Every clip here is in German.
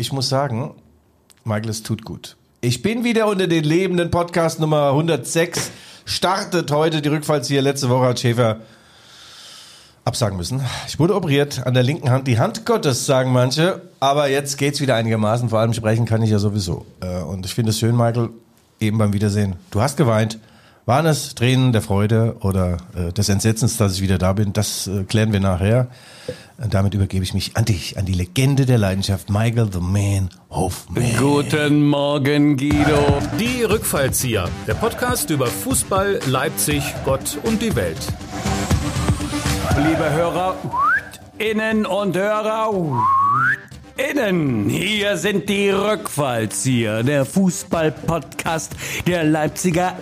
ich muss sagen, Michael, es tut gut. Ich bin wieder unter den Lebenden. Podcast Nummer 106 startet heute die Rückfallzieher. Letzte Woche hat Schäfer absagen müssen. Ich wurde operiert an der linken Hand. Die Hand Gottes, sagen manche. Aber jetzt geht's wieder einigermaßen. Vor allem sprechen kann ich ja sowieso. Äh, und ich finde es schön, Michael, eben beim Wiedersehen. Du hast geweint. Waren es Tränen der Freude oder äh, des Entsetzens, dass ich wieder da bin? Das äh, klären wir nachher. Und damit übergebe ich mich an dich, an die Legende der Leidenschaft, Michael the Man Hofmann. Guten Morgen, Guido. Die Rückfallzieher, der Podcast über Fußball, Leipzig, Gott und die Welt. Liebe Hörer, Innen und Hörer, Innen, hier sind die Rückfallzieher, der Fußball-Podcast der Leipziger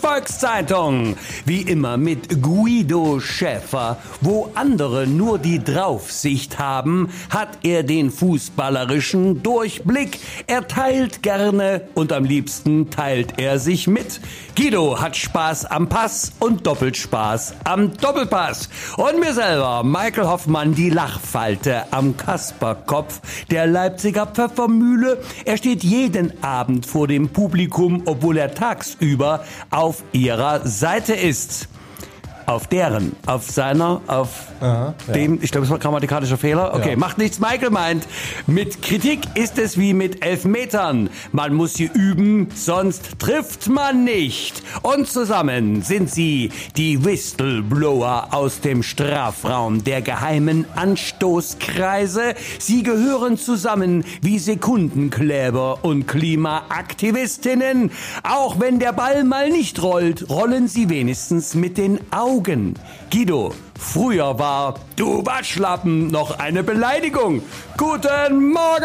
Volkszeitung. Wie immer mit Guido Schäfer. Wo andere nur die Draufsicht haben, hat er den fußballerischen Durchblick. Er teilt gerne und am liebsten teilt er sich mit. Guido hat Spaß am Pass und doppelt Spaß am Doppelpass. Und mir selber, Michael Hoffmann, die Lachfalte am Kasperkopf der Leipziger Pfeffermühle. Er steht jeden Abend vor dem Publikum, obwohl er tagsüber auf ihrer Seite ist. Auf deren, auf seiner, auf Aha, ja. dem, ich glaube, es war grammatikalischer Fehler. Okay, Ja. macht nichts. Michael meint, mit Kritik ist es wie mit Elfmetern. Man muss sie üben, sonst trifft man nicht. Und zusammen sind sie die Whistleblower aus dem Strafraum der geheimen Anstoßkreise. Sie gehören zusammen wie Sekundenkleber und Klimaaktivistinnen. Auch wenn der Ball mal nicht rollt, rollen sie wenigstens mit den Augen. Guido, früher war du Waschlappen noch eine Beleidigung. Guten Morgen!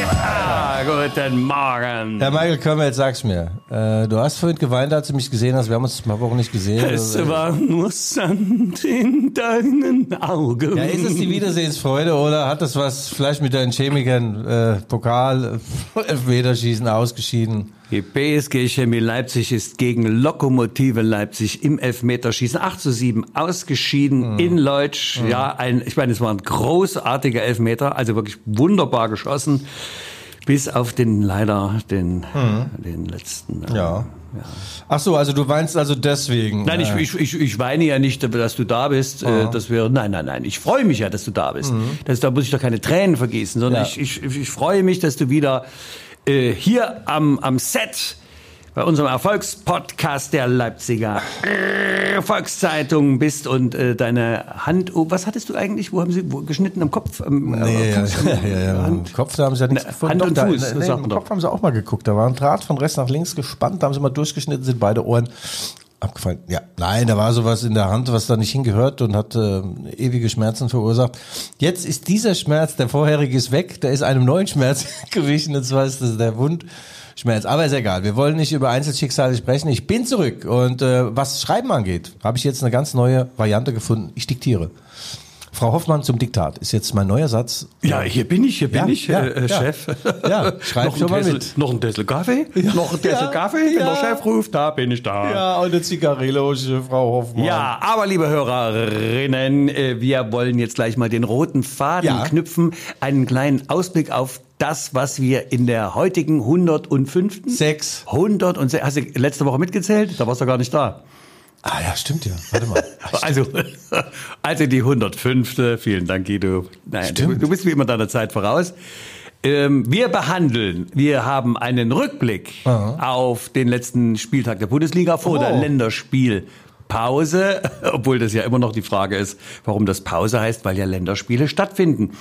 Ja, guten Morgen. Herr Michael Körmer, jetzt sag's mir. Äh, du hast vorhin geweint, als du mich gesehen hast. Wir haben uns ein paar Wochen nicht gesehen. Es Also, war nur Sand in deinen Augen. ja, ist es die Wiedersehensfreude oder hat das was vielleicht mit deinen Chemikern, äh, Pokal, Elfmeterschießen ausgeschieden? Die PSG Chemie Leipzig ist gegen Lokomotive Leipzig im Elfmeterschießen 8 zu 7 ausgeschieden in Leutsch. Ja, ein, ich meine, es war ein großartiger Elfmeter, also wirklich wunderbar geschossen. Bis auf den leider den, den letzten. äh, Ja. Ach so, also du weinst also deswegen. Nein, ich, äh, ich, ich, ich weine ja nicht, dass du da bist. Äh, dass wir, nein, nein, nein. Ich freue mich ja, dass du da bist. Das, da muss ich doch keine Tränen vergießen, sondern Ja. ich, ich, ich freue mich, dass du wieder äh, hier am, am Set bei unserem Erfolgspodcast der Leipziger Volkszeitung bist und äh, deine Hand. Oh, was hattest du eigentlich? Wo haben sie wo, geschnitten am Kopf? Am, Nee, äh, am- ja, ja, ja. Hand. Kopf, da haben sie ja nichts Ne, gefunden. Hand und Doch, da- Fuß, nee, man doch. Kopf haben sie auch mal geguckt. Da war ein Draht von rechts nach links gespannt, da haben sie mal durchgeschnitten, sind beide Ohren abgefallen. Ja, nein, da war sowas in der Hand, was da nicht hingehört und hat äh, ewige Schmerzen verursacht. Jetzt ist dieser Schmerz, der vorherige ist weg, der ist einem neuen Schmerz gewichen, und zwar ist das der Wundschmerz. Aber ist egal, wir wollen nicht über Einzelschicksale sprechen. Ich bin zurück und äh, was Schreiben angeht, habe ich jetzt eine ganz neue Variante gefunden. Ich diktiere. Frau Hoffmann zum Diktat ist jetzt mein neuer Satz. Ja, hier bin ich, hier bin Ja, ich, ja, äh, äh, ja. Chef. Ja, schreib noch, schon ein mal mit. noch ein Tessel Kaffee? Noch ein Tessel Ja, Kaffee? Wenn ja. der Chef ruft, da bin ich da. Ja, und eine Zigarillo, Frau Hoffmann. Ja, aber liebe Hörerinnen, äh, wir wollen jetzt gleich mal den roten Faden Ja. knüpfen, einen kleinen Ausblick auf das, was wir in der heutigen 105. Sechs. 106. Hast du letzte Woche mitgezählt? Da warst du gar nicht da. Ah ja, stimmt ja. Warte mal. Also, also die 105. Vielen Dank, Guido. Nein, du, Stimmt. du bist wie immer deiner Zeit voraus. Ähm, wir behandeln, wir haben einen Rückblick auf den letzten Spieltag der Bundesliga vor Oh. der Länderspielpause, obwohl das ja immer noch die Frage ist, warum das Pause heißt, weil ja Länderspiele stattfinden.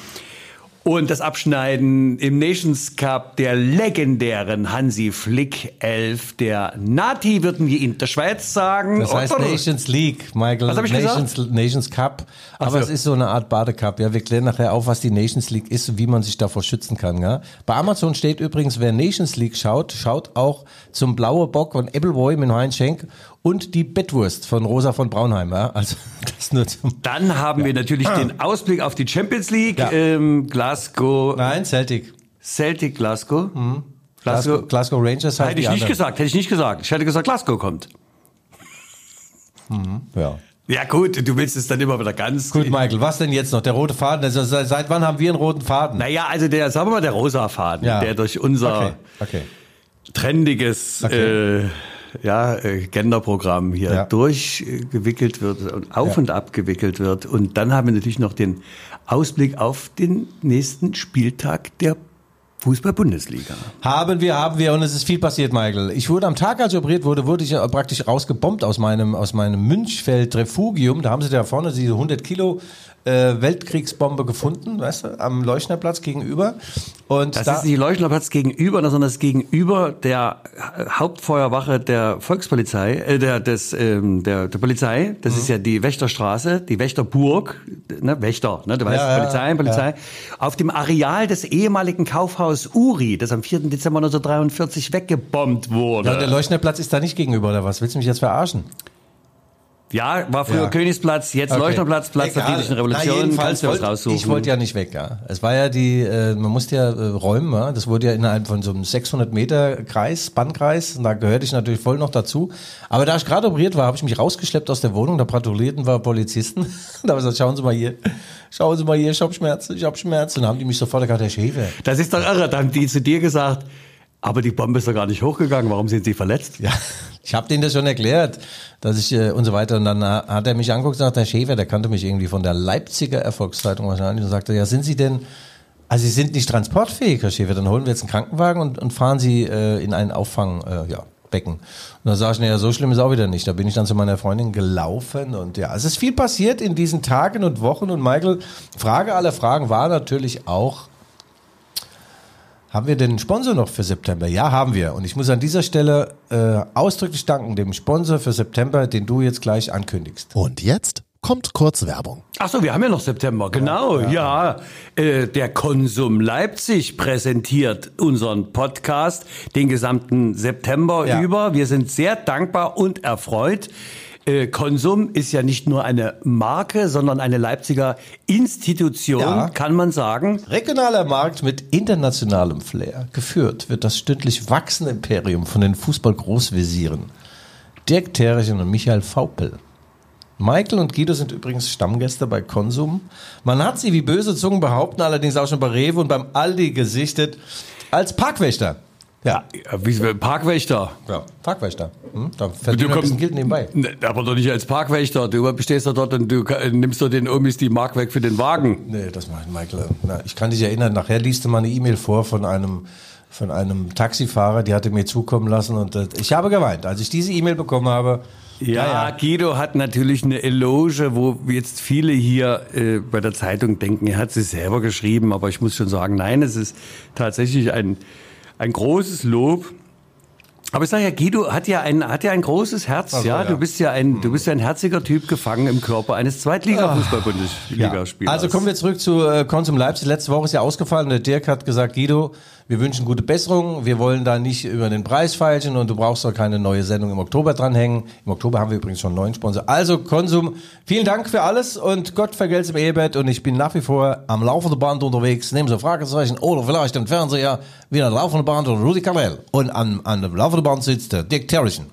Und das Abschneiden im Nations Cup der legendären Hansi Flick 11, der Nati würden wir in der Schweiz sagen. Das heißt Oder- Nations League, Michael. Was hab ich Nations, Nations Cup. Aber so. es ist so eine Art Badecup. Ja, wir klären nachher auf, was die Nations League ist und wie man sich davor schützen kann. Ja? Bei Amazon steht übrigens, wer Nations League schaut, schaut auch zum Blaue Bock von Appleboy mit Heinz Schenk und die Bettwurst von Rosa von Braunheim. Ja? Also das nur zum... Dann haben wir natürlich den Ausblick auf die Champions League. Ja. Ähm, Glasgow, Nein, Celtic. Celtic Glasgow. Glasgow, Glasgow. Glasgow Rangers halt Hätte ich nicht gesagt, hätte ich nicht gesagt. Ich hätte gesagt, Glasgow kommt. Ja. Ja gut, du willst es dann immer wieder ganz... Gut, Michael, was denn jetzt noch? Der rote Faden? Also, seit, seit wann haben wir einen roten Faden? Naja, also der, sagen wir mal, der rosa Faden, Ja. der durch unser Okay, okay. trendiges Okay. äh, ja, äh, Genderprogramm hier Ja. durchgewickelt wird und auf Ja. und ab gewickelt wird. Und dann haben wir natürlich noch den Ausblick auf den nächsten Spieltag der Fußball-Bundesliga. Haben wir, haben wir und es ist viel passiert, Michael. Ich wurde am Tag, als ich operiert wurde, wurde ich praktisch rausgebombt aus meinem, aus meinem Münchfeld Refugium. Da haben sie da vorne diese 100 Kilo äh, Weltkriegsbombe gefunden, weißt du, am Leuchnerplatz gegenüber. Und Das da, ist nicht Leuchnerplatz gegenüber, sondern das gegenüber der Hauptfeuerwache der Volkspolizei, äh, der, des, ähm, der, der Polizei. Das Mhm. ist ja die Wächterstraße, die Wächterburg, ne, Wächter, ne, du weißt, Ja, ja, Polizei, Polizei. Auf dem Areal des ehemaligen Kaufhaus Uri, das am 4. Dezember 1943 weggebombt wurde. ja, der Leuchnerplatz ist da nicht gegenüber, oder was? Willst du mich jetzt verarschen? Ja, war früher Ja. Königsplatz, jetzt Okay. Leuchnerplatz, Platz der Egal. friedlichen Na, Revolution. jedenfalls Kannst du was wollt- raussuchen. Ich wollte ja nicht weg, ja. Es war ja die, äh, man musste ja äh, räumen, ja. das wurde ja innerhalb von so einem 600 Meter Kreis, Bannkreis, und da gehörte ich natürlich voll noch dazu. Aber da ich gerade operiert war, habe ich mich rausgeschleppt aus der Wohnung, da patrouillierten wir Polizisten. da habe ich gesagt, schauen Sie mal hier, schauen Sie mal hier, ich habe Schmerzen, ich habe Schmerzen. Und dann haben die mich sofort gesagt, Herr Schäfer. Das ist doch irre. Da haben die zu dir gesagt, aber die Bombe ist doch gar nicht hochgegangen. Warum sind sie verletzt? Ja, ich habe denen das schon erklärt, dass ich äh, und so weiter. Und dann äh, hat er mich angeguckt und sagt, Herr Schäfer, der kannte mich irgendwie von der Leipziger Erfolgszeitung wahrscheinlich und sagte, ja, sind Sie denn, also Sie sind nicht transportfähig, Herr Schäfer, dann holen wir jetzt einen Krankenwagen und, und fahren Sie äh, in ein Auffang, äh, ja, Becken. Und dann sag ich, naja, so schlimm ist auch wieder nicht. Da bin ich dann zu meiner Freundin gelaufen und ja, es ist viel passiert in diesen Tagen und Wochen und Michael, Frage aller Fragen war natürlich auch, haben wir denn einen Sponsor noch für September? Ja, haben wir. Und ich muss an dieser Stelle äh, ausdrücklich danken dem Sponsor für September, den du jetzt gleich ankündigst. Und jetzt kommt kurz Werbung. Ach so, wir haben ja noch September, genau, ja. Äh, der Konsum Leipzig präsentiert unseren Podcast den gesamten September Ja. über. Wir sind sehr dankbar und erfreut. Äh, Konsum ist ja nicht nur eine Marke, sondern eine Leipziger Institution, Ja. kann man sagen. Regionaler Markt mit internationalem Flair. Geführt wird das stündlich wachsende Imperium von den Fußball-Großvisieren. Dirk Terrichen und Michael Vaupel. Michael und Guido sind übrigens Stammgäste bei Konsum. Man hat sie, wie böse Zungen behaupten, allerdings auch schon bei Rewe und beim Aldi gesichtet als Parkwächter. Ja, Ja, Wie Parkwächter. ja Parkwächter. Hm? Da Du verdient man ein bisschen Geld nebenbei. Ne, Aber doch nicht als Parkwächter. Du stehst da dort und du nimmst doch den Omis die Mark weg für den Wagen. Nee, das macht Michael. Na, ich kann dich erinnern, nachher liest du mal eine E-Mail vor von einem, von einem Taxifahrer, die hatte mir zukommen lassen und äh, ich habe geweint. Als ich diese E-Mail bekommen habe, Ja, Guido hat natürlich eine Eloge, wo jetzt viele hier äh, bei der Zeitung denken, er hat sie selber geschrieben, aber ich muss schon sagen, nein, es ist tatsächlich ein, ein großes Lob. Aber ich sage ja, Guido hat ja ein, hat ja ein großes Herz, so, ja? ja. Du bist ja ein, du bist ja ein herziger Typ gefangen im Körper eines Zweitliga-Fußball-Bundesligaspielers. Also kommen wir zurück zu äh, Konsum Leipzig. Letzte Woche ist ja ausgefallen. Der Dirk hat gesagt, Guido, wir wünschen gute Besserung. Wir wollen da nicht über den Preis feilschen und du brauchst doch keine neue Sendung im Oktober dranhängen. Im Oktober haben wir übrigens schon einen neuen Sponsor. Also Konsum, vielen Dank für alles und Gott vergelt's im Ehebett und ich bin nach wie vor am laufenden Band unterwegs. Nehmen Sie Fragezeichen oder vielleicht den Fernseher wie an der laufenden Band oder Rudi Carell. Und an, an dem laufenden Band sitzt der Dick Terrichen,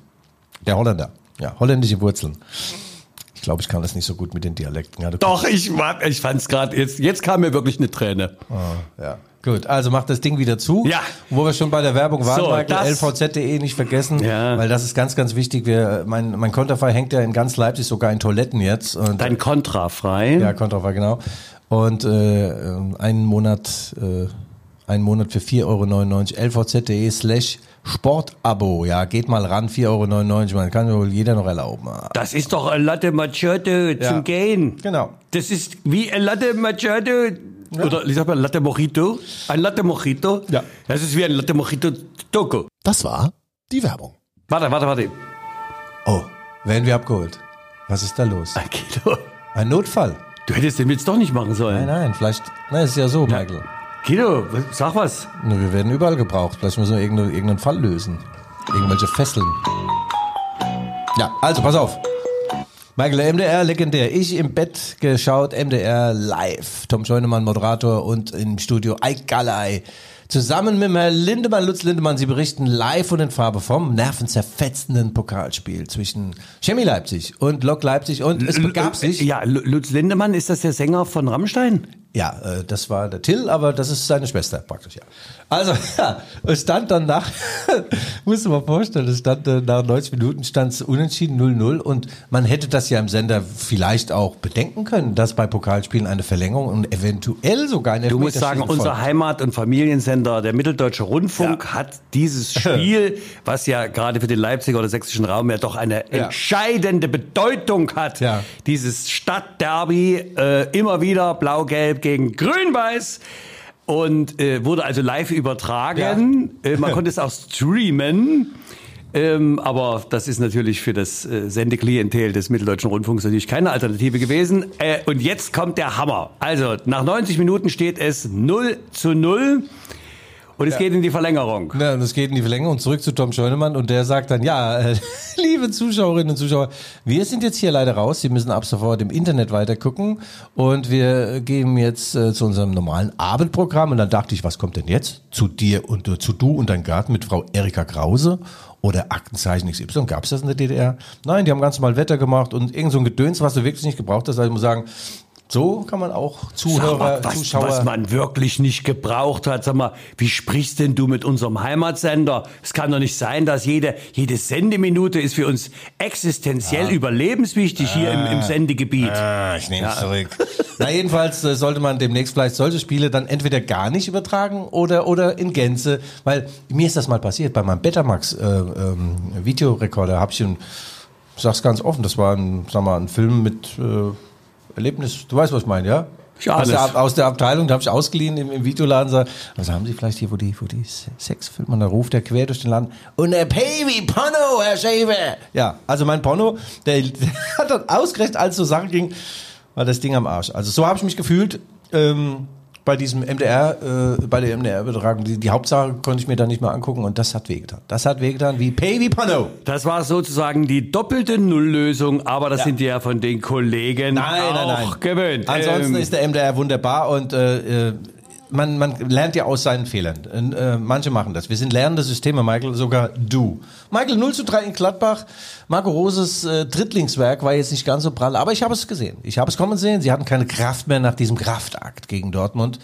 der Holländer. Ja, holländische Wurzeln. Ich glaube, ich kann das nicht so gut mit den Dialekten. Ja, Doch, ich, ich fand's gerade, jetzt, jetzt kam mir wirklich eine Träne. Ja. Gut, also macht das Ding wieder zu. Ja. Wo wir schon bei der Werbung waren, So, Michael, lvz.de nicht vergessen, Ja. weil das ist ganz, ganz wichtig. Wir, mein, mein Konterfei hängt ja in ganz Leipzig sogar in Toiletten jetzt. Und, Dein kontrafrei. ja, Konterfei, genau. Und äh, einen Monat, äh, einen Monat für 4,99 Euro, lvz.de slash Sportabo. Ja, geht mal ran, 4,99 Euro. Man kann ja wohl jeder noch erlauben. Das ist doch ein Latte Macchiato Ja. zum Gehen. Genau. Das ist wie ein Latte Macchiato. Oder ich sag mal Latte Mojito. Ein Latte Mojito. Ja. Das ist wie ein Latte Mojito Toco. Das war die Werbung. Warte, warte, warte. Oh, werden wir abgeholt. Was ist da los? Ein Kilo. Ein Notfall. Du hättest den Witz doch nicht machen sollen. Nein, nein, vielleicht, nein, ist ja so, Michael. Kilo, sag was. Ne, wir werden überall gebraucht. Vielleicht müssen wir irgendeine, irgendeinen Fall lösen. Irgendwelche Fesseln. Ja, also pass auf. Michael, MDR, legendär. Ich im Bett geschaut, MDR live. Tom Scheunemann, Moderator und im Studio Ike Galley. Zusammen mit Herrn Lindemann, Lutz Lindemann, sie berichten live von den Farbe vom nervenzerfetzenden Pokalspiel zwischen Chemie Leipzig und Lok Leipzig und es begab sich. Ja, Lu- Lutz Lindemann, ist das der Sänger von Rammstein? Ja, äh, das war der Till, aber das ist seine Schwester praktisch, ja. Also, ja, es stand dann nach, musst du mal vorstellen, es stand äh, nach 90 Minuten stand es unentschieden 0-0 und man hätte das ja im Sender vielleicht auch bedenken können, dass bei Pokalspielen eine Verlängerung und eventuell sogar eine Du musst sagen, unser Heimat- und Familiensender, der Mitteldeutsche Rundfunk, hat dieses Spiel, was ja gerade für den Leipziger oder sächsischen Raum ja doch eine Ja. entscheidende Bedeutung hat, Ja. dieses Stadtderby, äh, immer wieder blau-gelb gegen grün-weiß. Und äh, wurde also live übertragen. Äh, man konnte es auch streamen. Ähm, aber das ist natürlich für das äh, Sendeklientel des Mitteldeutschen Rundfunks natürlich keine Alternative gewesen. Äh, und jetzt kommt der Hammer. Also nach 90 Minuten steht es 0 zu 0 und es geht in die Verlängerung. Ja, und es geht in die Verlängerung und zurück zu Tom Scheunemann. Und der sagt dann, ja, äh, liebe Zuschauerinnen und Zuschauer, wir sind jetzt hier leider raus, Sie müssen ab sofort im Internet weiter gucken und wir gehen jetzt äh, zu unserem normalen Abendprogramm. Und dann dachte ich, was kommt denn jetzt? Zu dir und äh, zu du und dein Garten mit Frau Erika Krause oder Aktenzeichen XY, gab es das in der DDR? Nein, die haben ganz normal Wetter gemacht und irgend so ein Gedöns, was du wirklich nicht gebraucht hast, also ich muss sagen, so kann man auch Zuhörer, mal, was, Zuschauer... was man wirklich nicht gebraucht hat. Sag mal, wie sprichst denn du mit unserem Heimatsender? Es kann doch nicht sein, dass jede, jede Sendeminute ist für uns existenziell überlebenswichtig hier im, im Sendegebiet. Ah, ich nehme es zurück. Na, jedenfalls äh, sollte man demnächst vielleicht solche Spiele dann entweder gar nicht übertragen oder, oder in Gänze, weil mir ist das mal passiert, bei meinem Betamax äh, ähm, Videorekorder habe ich einen, ich sag's ganz offen, das war ein, sag mal, ein Film mit äh, Erlebnis, du weißt, was ich meine, ja? Ja, aus, der, aus der Abteilung, da habe ich ausgeliehen im, im Videoladen. sag, Was haben Sie vielleicht hier, wo die, wo die Se- Sexfilme, und da ruft der quer durch den Laden. Und der Pavy Porno, Herr Schäfer. Ja, also mein Porno, der, der hat dann ausgerechnet, als so Sachen ging, war das Ding am Arsch. Also so habe ich mich gefühlt ähm, bei diesem MDR, äh, bei der MDR-Übertragung. Die, die Hauptsache konnte ich mir dann nicht mehr angucken und das hat wehgetan. Das hat wehgetan wie Pavy Porno. Das war sozusagen die doppelte Nulllösung, aber das sind die ja von den Kollegen Nein, auch nein, nein. gewöhnt. Ansonsten Ähm, ist der MDR wunderbar und äh, äh, man, man lernt ja aus seinen Fehlern. Äh, manche machen das. Wir sind lernende Systeme, Michael, sogar du. Michael 0 zu 3 in Gladbach. Marco Roses äh, Drittlingswerk war jetzt nicht ganz so prall, aber ich habe es gesehen. Ich habe es kommen sehen. Sie hatten keine Kraft mehr nach diesem Kraftakt gegen Dortmund.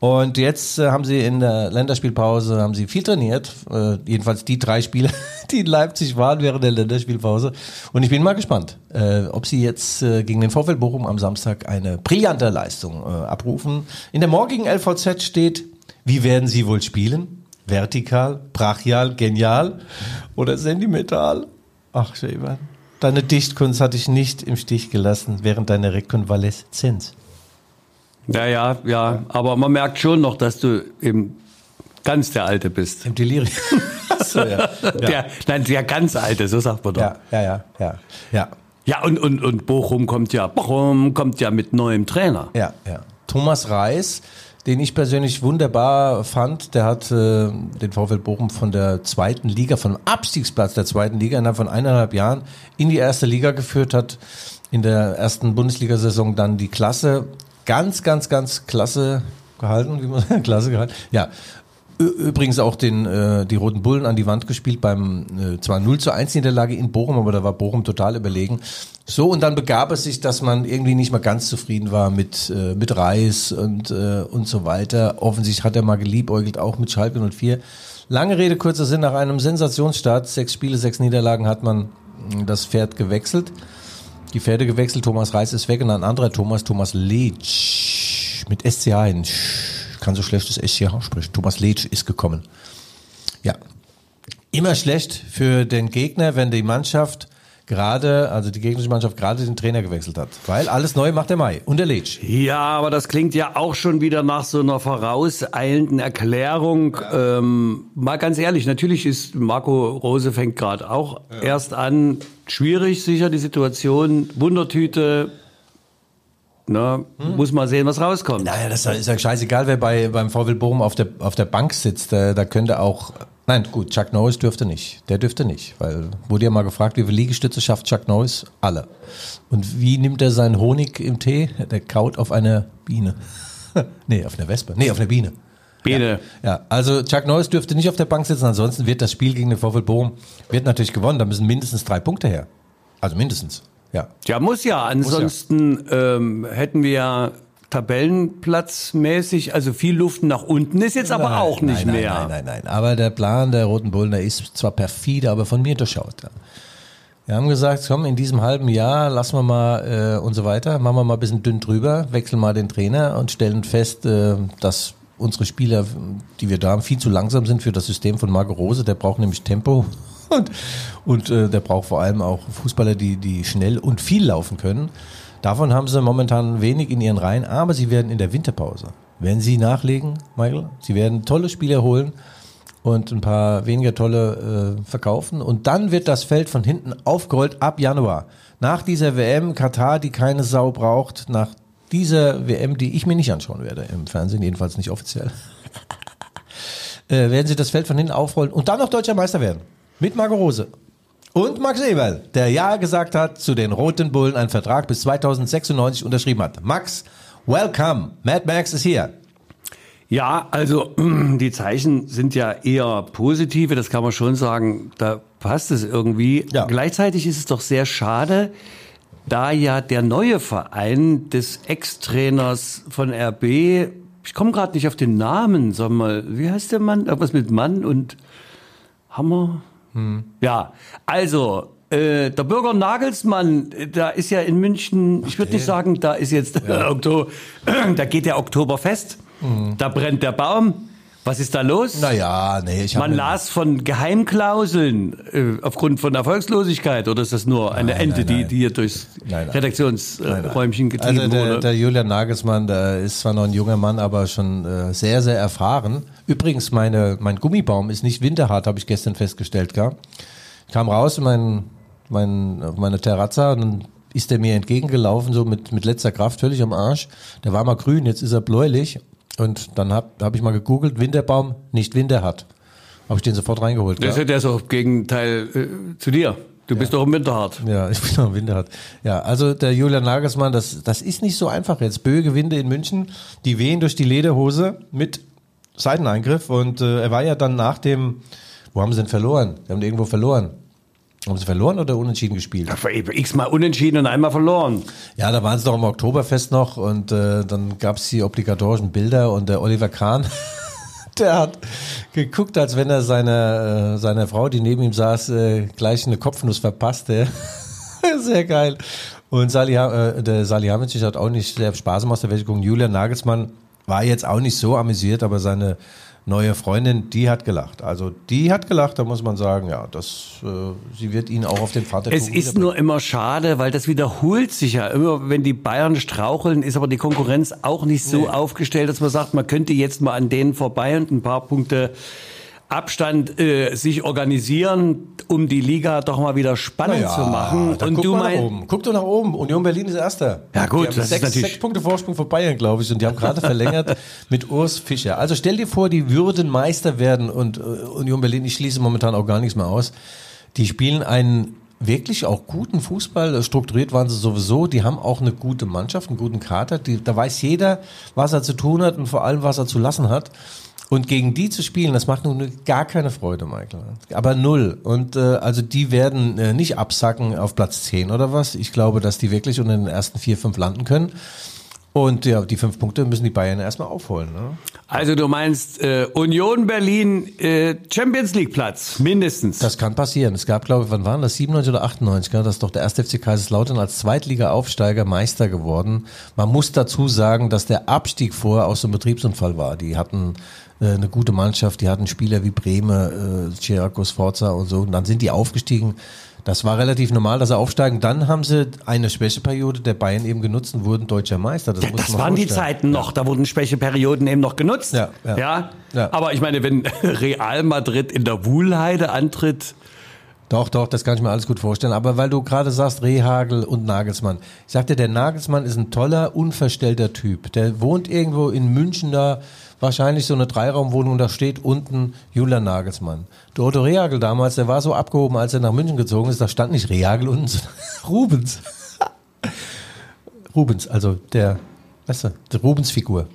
Und jetzt äh, haben sie in der Länderspielpause haben sie viel trainiert. Äh, jedenfalls die drei Spiele, die in Leipzig waren während der Länderspielpause. Und ich bin mal gespannt, äh, ob sie jetzt äh, gegen den VfL Bochum am Samstag eine brillante Leistung äh, abrufen. In der morgigen LVZ steht, wie werden sie wohl spielen? Vertikal, brachial, genial oder sentimental? Ach, Schäfer, deine Dichtkunst hat dich nicht im Stich gelassen während deiner Rekonvaleszenz. Ja, ja, ja, aber man merkt schon noch, dass du eben ganz der Alte bist. Im Delirium. So, ja. Der, nein, der ganz Alte, so sagt man doch. Ja, ja, ja, ja, ja, Ja, und, und, und Bochum kommt ja, Bochum kommt ja mit neuem Trainer. ja, ja. Thomas Reis, den ich persönlich wunderbar fand, der hat äh, den VfL Bochum von der zweiten Liga, vom Abstiegsplatz der zweiten Liga innerhalb von eineinhalb Jahren in die erste Liga geführt, hat in der ersten Bundesliga-Saison dann die Klasse ganz, ganz, ganz klasse gehalten, wie man klasse gehalten. Ja. Übrigens auch den, äh, die Roten Bullen an die Wand gespielt beim äh, zwar 0 zu 1 Niederlage in Bochum, aber da war Bochum total überlegen. So, und dann begab es sich, dass man irgendwie nicht mehr ganz zufrieden war mit, äh, mit Reis und, äh, und so weiter. Offensichtlich hat er mal geliebäugelt, auch mit Schalke 04. Lange Rede, kurzer Sinn, nach einem Sensationsstart, sechs Spiele, sechs Niederlagen, hat man mh, das Pferd gewechselt. Die Pferde gewechselt, Thomas Reis ist weg und ein anderer Thomas, Thomas Leitsch, mit SCH hin. Ich kann so schlecht das SCH sprechen. Thomas Leitsch ist gekommen. Ja. Immer schlecht für den Gegner, wenn die Mannschaft gerade, also die gegnerische Mannschaft gerade den Trainer gewechselt hat. Weil alles neu macht der Mai und der Leitsch. Ja, aber das klingt ja auch schon wieder nach so einer vorauseilenden Erklärung. Ähm, mal ganz ehrlich, natürlich ist Marco Rose fängt gerade auch erst an. Schwierig, sicher die Situation. Wundertüte. Na, Muss mal sehen, was rauskommt. Naja, das ist ja scheißegal, wer bei, beim VfL Bochum auf der, auf der Bank sitzt. Da, da könnte auch Nein, gut, Chuck Norris dürfte nicht. Der dürfte nicht, weil wurde ja mal gefragt, wie viele Liegestütze schafft Chuck Norris? Alle. Und wie nimmt er seinen Honig im Tee? Der kaut auf einer Biene. nee, auf einer Wespe. Nee, auf einer Biene. Biene. Ja, also Chuck Norris dürfte nicht auf der Bank sitzen, ansonsten wird das Spiel gegen den VfL Bochum wird natürlich gewonnen. Da müssen mindestens drei Punkte her. Also mindestens. Ja. Ja, muss ja. Ansonsten Ähm, hätten wir ja Tabellenplatzmäßig, also viel Luft nach unten ist jetzt aber Nein, auch nicht nein, mehr. Nein, nein, nein, nein. Aber der Plan der Roten Bullen, der ist zwar perfide, aber von mir durchschaut. Ja. Wir haben gesagt, komm, in diesem halben Jahr lassen wir mal äh, und so weiter, machen wir mal ein bisschen dünn drüber, wechseln mal den Trainer und stellen fest, äh, dass unsere Spieler, die wir da haben, viel zu langsam sind für das System von Marco Rose. Der braucht nämlich Tempo und, und äh, der braucht vor allem auch Fußballer, die, die schnell und viel laufen können. Davon haben sie momentan wenig in ihren Reihen, aber sie werden in der Winterpause, werden sie nachlegen, Michael, sie werden tolle Spieler holen und ein paar weniger tolle äh, verkaufen und dann wird das Feld von hinten aufgerollt ab Januar. Nach dieser WM Katar, die keine Sau braucht, nach dieser WM, die ich mir nicht anschauen werde im Fernsehen, jedenfalls nicht offiziell, äh, werden sie das Feld von hinten aufrollen und dann noch deutscher Meister werden. Mit Marco Rose. Und Max Eberl, der Ja gesagt hat zu den Roten Bullen, einen Vertrag bis 2096 unterschrieben hat. Max, welcome. Mad Max ist hier. Ja, also die Zeichen sind ja eher positive, das kann man schon sagen. Da passt es irgendwie. Ja. Gleichzeitig ist es doch sehr schade, da ja der neue Verein des Ex-Trainers von RB, ich komme gerade nicht auf den Namen, sag mal, wie heißt der Mann? Irgendwas mit Mann und Hammer? Ja, also äh, der Bürger Nagelsmann, da ist ja in München, ich würde nicht sagen, da ist jetzt Oktober, da geht der Oktober fest, da brennt der Baum. Was ist da los? Naja, nee, ich habe Man las von Geheimklauseln äh, aufgrund von Erfolgslosigkeit oder ist das nur eine Nein, Ente, nein, die, nein. die hier durchs. Redaktionsräumchen getrieben Also der, wurde? der Julian Nagelsmann, der ist zwar noch ein junger Mann, aber schon äh, sehr, sehr erfahren. Übrigens, meine, mein Gummibaum ist nicht winterhart, habe ich gestern festgestellt. Gell? Ich kam raus in mein, mein, auf meine Terrazza und dann ist der mir entgegengelaufen, so mit, mit letzter Kraft, völlig am Arsch. Der war mal grün, jetzt ist er bläulich. Und dann habe hab ich mal gegoogelt, Winterbaum, nicht winterhart. Habe ich den sofort reingeholt. das ist ja der so Gegenteil äh, zu dir. Du bist doch im Winterhart. Ja, ich bin noch im Winterhart. Ja, also der Julian Nagelsmann, das, das ist nicht so einfach jetzt. Böge Winde in München, die wehen durch die Lederhose mit Seiteneingriff und äh, er war ja dann nach dem, wo haben sie denn verloren? Wir haben irgendwo verloren. Haben sie verloren oder unentschieden gespielt? X-mal unentschieden und einmal verloren. Ja, da waren sie doch im Oktoberfest noch und äh, dann gab's die obligatorischen Bilder und der Oliver Kahn, der hat geguckt, als wenn er seiner äh, seiner Frau, die neben ihm saß, äh, gleich eine Kopfnuss verpasste. sehr geil. Und Sali, äh, der Salihamidzic hat auch nicht sehr Spaß gemacht, der welche gucken. Julian Nagelsmann war jetzt auch nicht so amüsiert, aber seine neue Freundin, die hat gelacht. Also die hat gelacht, da muss man sagen, ja, das, äh, sie wird ihn auch auf den Vater Es ist nur immer schade, weil das wiederholt sich ja. Immer, wenn die Bayern straucheln, ist aber die Konkurrenz auch nicht so aufgestellt, dass man sagt, man könnte jetzt mal an denen vorbei und ein paar Punkte Abstand äh, sich organisieren, um die Liga doch mal wieder spannend zu machen. Und guck du meinst, oben. Guck doch nach oben. Union Berlin ist Erster. Ja, gut, das ist sechs, natürlich- sechs Punkte Vorsprung vor Bayern, glaube ich. Und die haben gerade verlängert mit Urs Fischer. Also stell dir vor, die würden Meister werden und äh, Union Berlin, ich schließe momentan auch gar nichts mehr aus. Die spielen einen wirklich auch guten Fußball. Strukturiert waren sie sowieso. Die haben auch eine gute Mannschaft, einen guten Kater. Die, da weiß jeder, was er zu tun hat und vor allem, was er zu lassen hat. Und gegen die zu spielen, das macht nun gar keine Freude, Michael. Aber null. Und äh, also die werden äh, nicht absacken auf Platz 10 oder was. Ich glaube, dass die wirklich unter den ersten vier, fünf landen können. Und ja, die fünf Punkte müssen die Bayern erstmal aufholen. Ne? also du meinst äh, Union Berlin äh, Champions League Platz mindestens. Das kann passieren. Es gab, glaube ich, wann waren das? 97 oder 98? Gell? Das ist doch der erste FC Kaiserslautern als Zweitliga-Aufsteiger Meister geworden. Man muss dazu sagen, dass der Abstieg vorher aus so einem Betriebsunfall war. Die hatten äh, eine gute Mannschaft, die hatten Spieler wie Breme, äh, Chiraco Sforza und so. Und dann sind die aufgestiegen. Das war relativ normal, dass sie aufsteigen. Dann haben sie eine Schwächeperiode der Bayern eben genutzt und wurden deutscher Meister. Das, muss Das waren die vorstellen. Zeiten noch, da wurden Schwächeperioden eben noch genutzt. Ja, ja. Ja. Aber ich meine, wenn Real Madrid in der Wuhlheide antritt, Doch, doch, das kann ich mir alles gut vorstellen. Aber weil du gerade sagst, Rehagel und Nagelsmann. Ich sagte, der Nagelsmann ist ein toller, unverstellter Typ. Der wohnt irgendwo in München da, wahrscheinlich so eine Dreiraumwohnung, da steht unten Julian Nagelsmann. Der Otto Rehagel damals, der war so abgehoben, als er nach München gezogen ist, da stand nicht Rehagel unten, sondern Rubens. Rubens, also der, weißt du, die Rubens-Figur.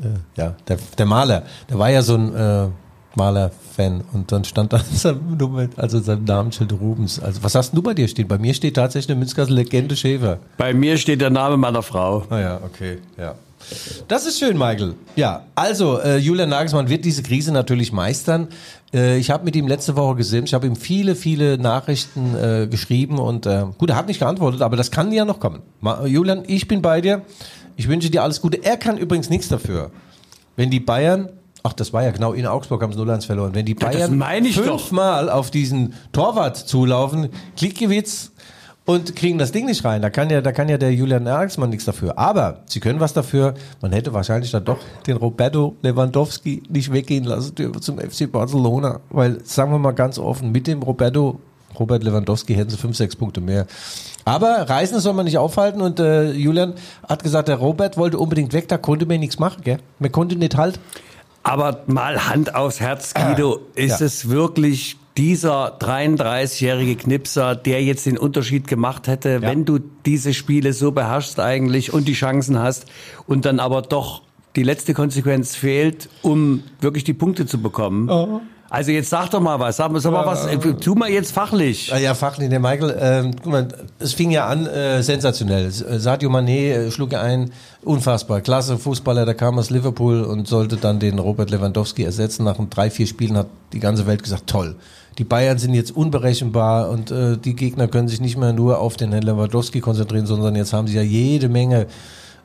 Äh, ja, der, der Maler. Der war ja so ein äh, Maler-Fan und dann stand da also sein Namensschild Rubens. Also was hast du bei dir stehen? Bei mir steht tatsächlich eine Münzgasse Legende Schäfer. Bei mir steht der Name meiner Frau. Ah ja, okay, ja. Das ist schön, Michael. Ja, also äh, Julian Nagelsmann wird diese Krise natürlich meistern. Äh, ich habe mit ihm letzte Woche gesehen. Ich habe ihm viele, viele Nachrichten äh, geschrieben und äh, gut, er hat nicht geantwortet, aber das kann ja noch kommen. Ma Julian, ich bin bei dir. Ich wünsche dir alles Gute. Er kann übrigens nichts dafür, wenn die Bayern Ach, das war ja genau in Augsburg haben sie 0-1 verloren. Wenn die Bayern doch. fünfmal auf diesen Torwart zulaufen, Klickgewitz und kriegen das Ding nicht rein. Da kann ja, da kann ja der Julian Nagelsmann nichts dafür. Aber sie können was dafür. Man hätte wahrscheinlich dann doch den Roberto Lewandowski nicht weggehen lassen dürfen zum FC Barcelona. Weil, sagen wir mal ganz offen, mit dem Roberto, Robert Lewandowski hätten sie fünf, sechs Punkte mehr. Aber Reisen soll man nicht aufhalten und äh, Julian hat gesagt, der Robert wollte unbedingt weg, da konnte man nichts machen, gell? Man konnte nicht halt. Aber mal Hand aufs Herz, Guido, ist Ja. es wirklich dieser 33-jährige Knipser, der jetzt den Unterschied gemacht hätte, wenn du diese Spiele so beherrschst eigentlich und die Chancen hast und dann aber doch die letzte Konsequenz fehlt, um wirklich die Punkte zu bekommen? Also jetzt sag doch mal was, sag, sag mal was, äh, tu mal jetzt fachlich. Ah ja, fachlich, der Michael, ähm, guck mal, es fing ja an, äh, sensationell. Äh, Sadio Mané äh, schlug ein, unfassbar, klasse Fußballer, der kam aus Liverpool und sollte dann den Robert Lewandowski ersetzen. Nach drei, vier Spielen hat die ganze Welt gesagt, toll. Die Bayern sind jetzt unberechenbar und äh, die Gegner können sich nicht mehr nur auf den Herrn Lewandowski konzentrieren, sondern jetzt haben sie ja jede Menge,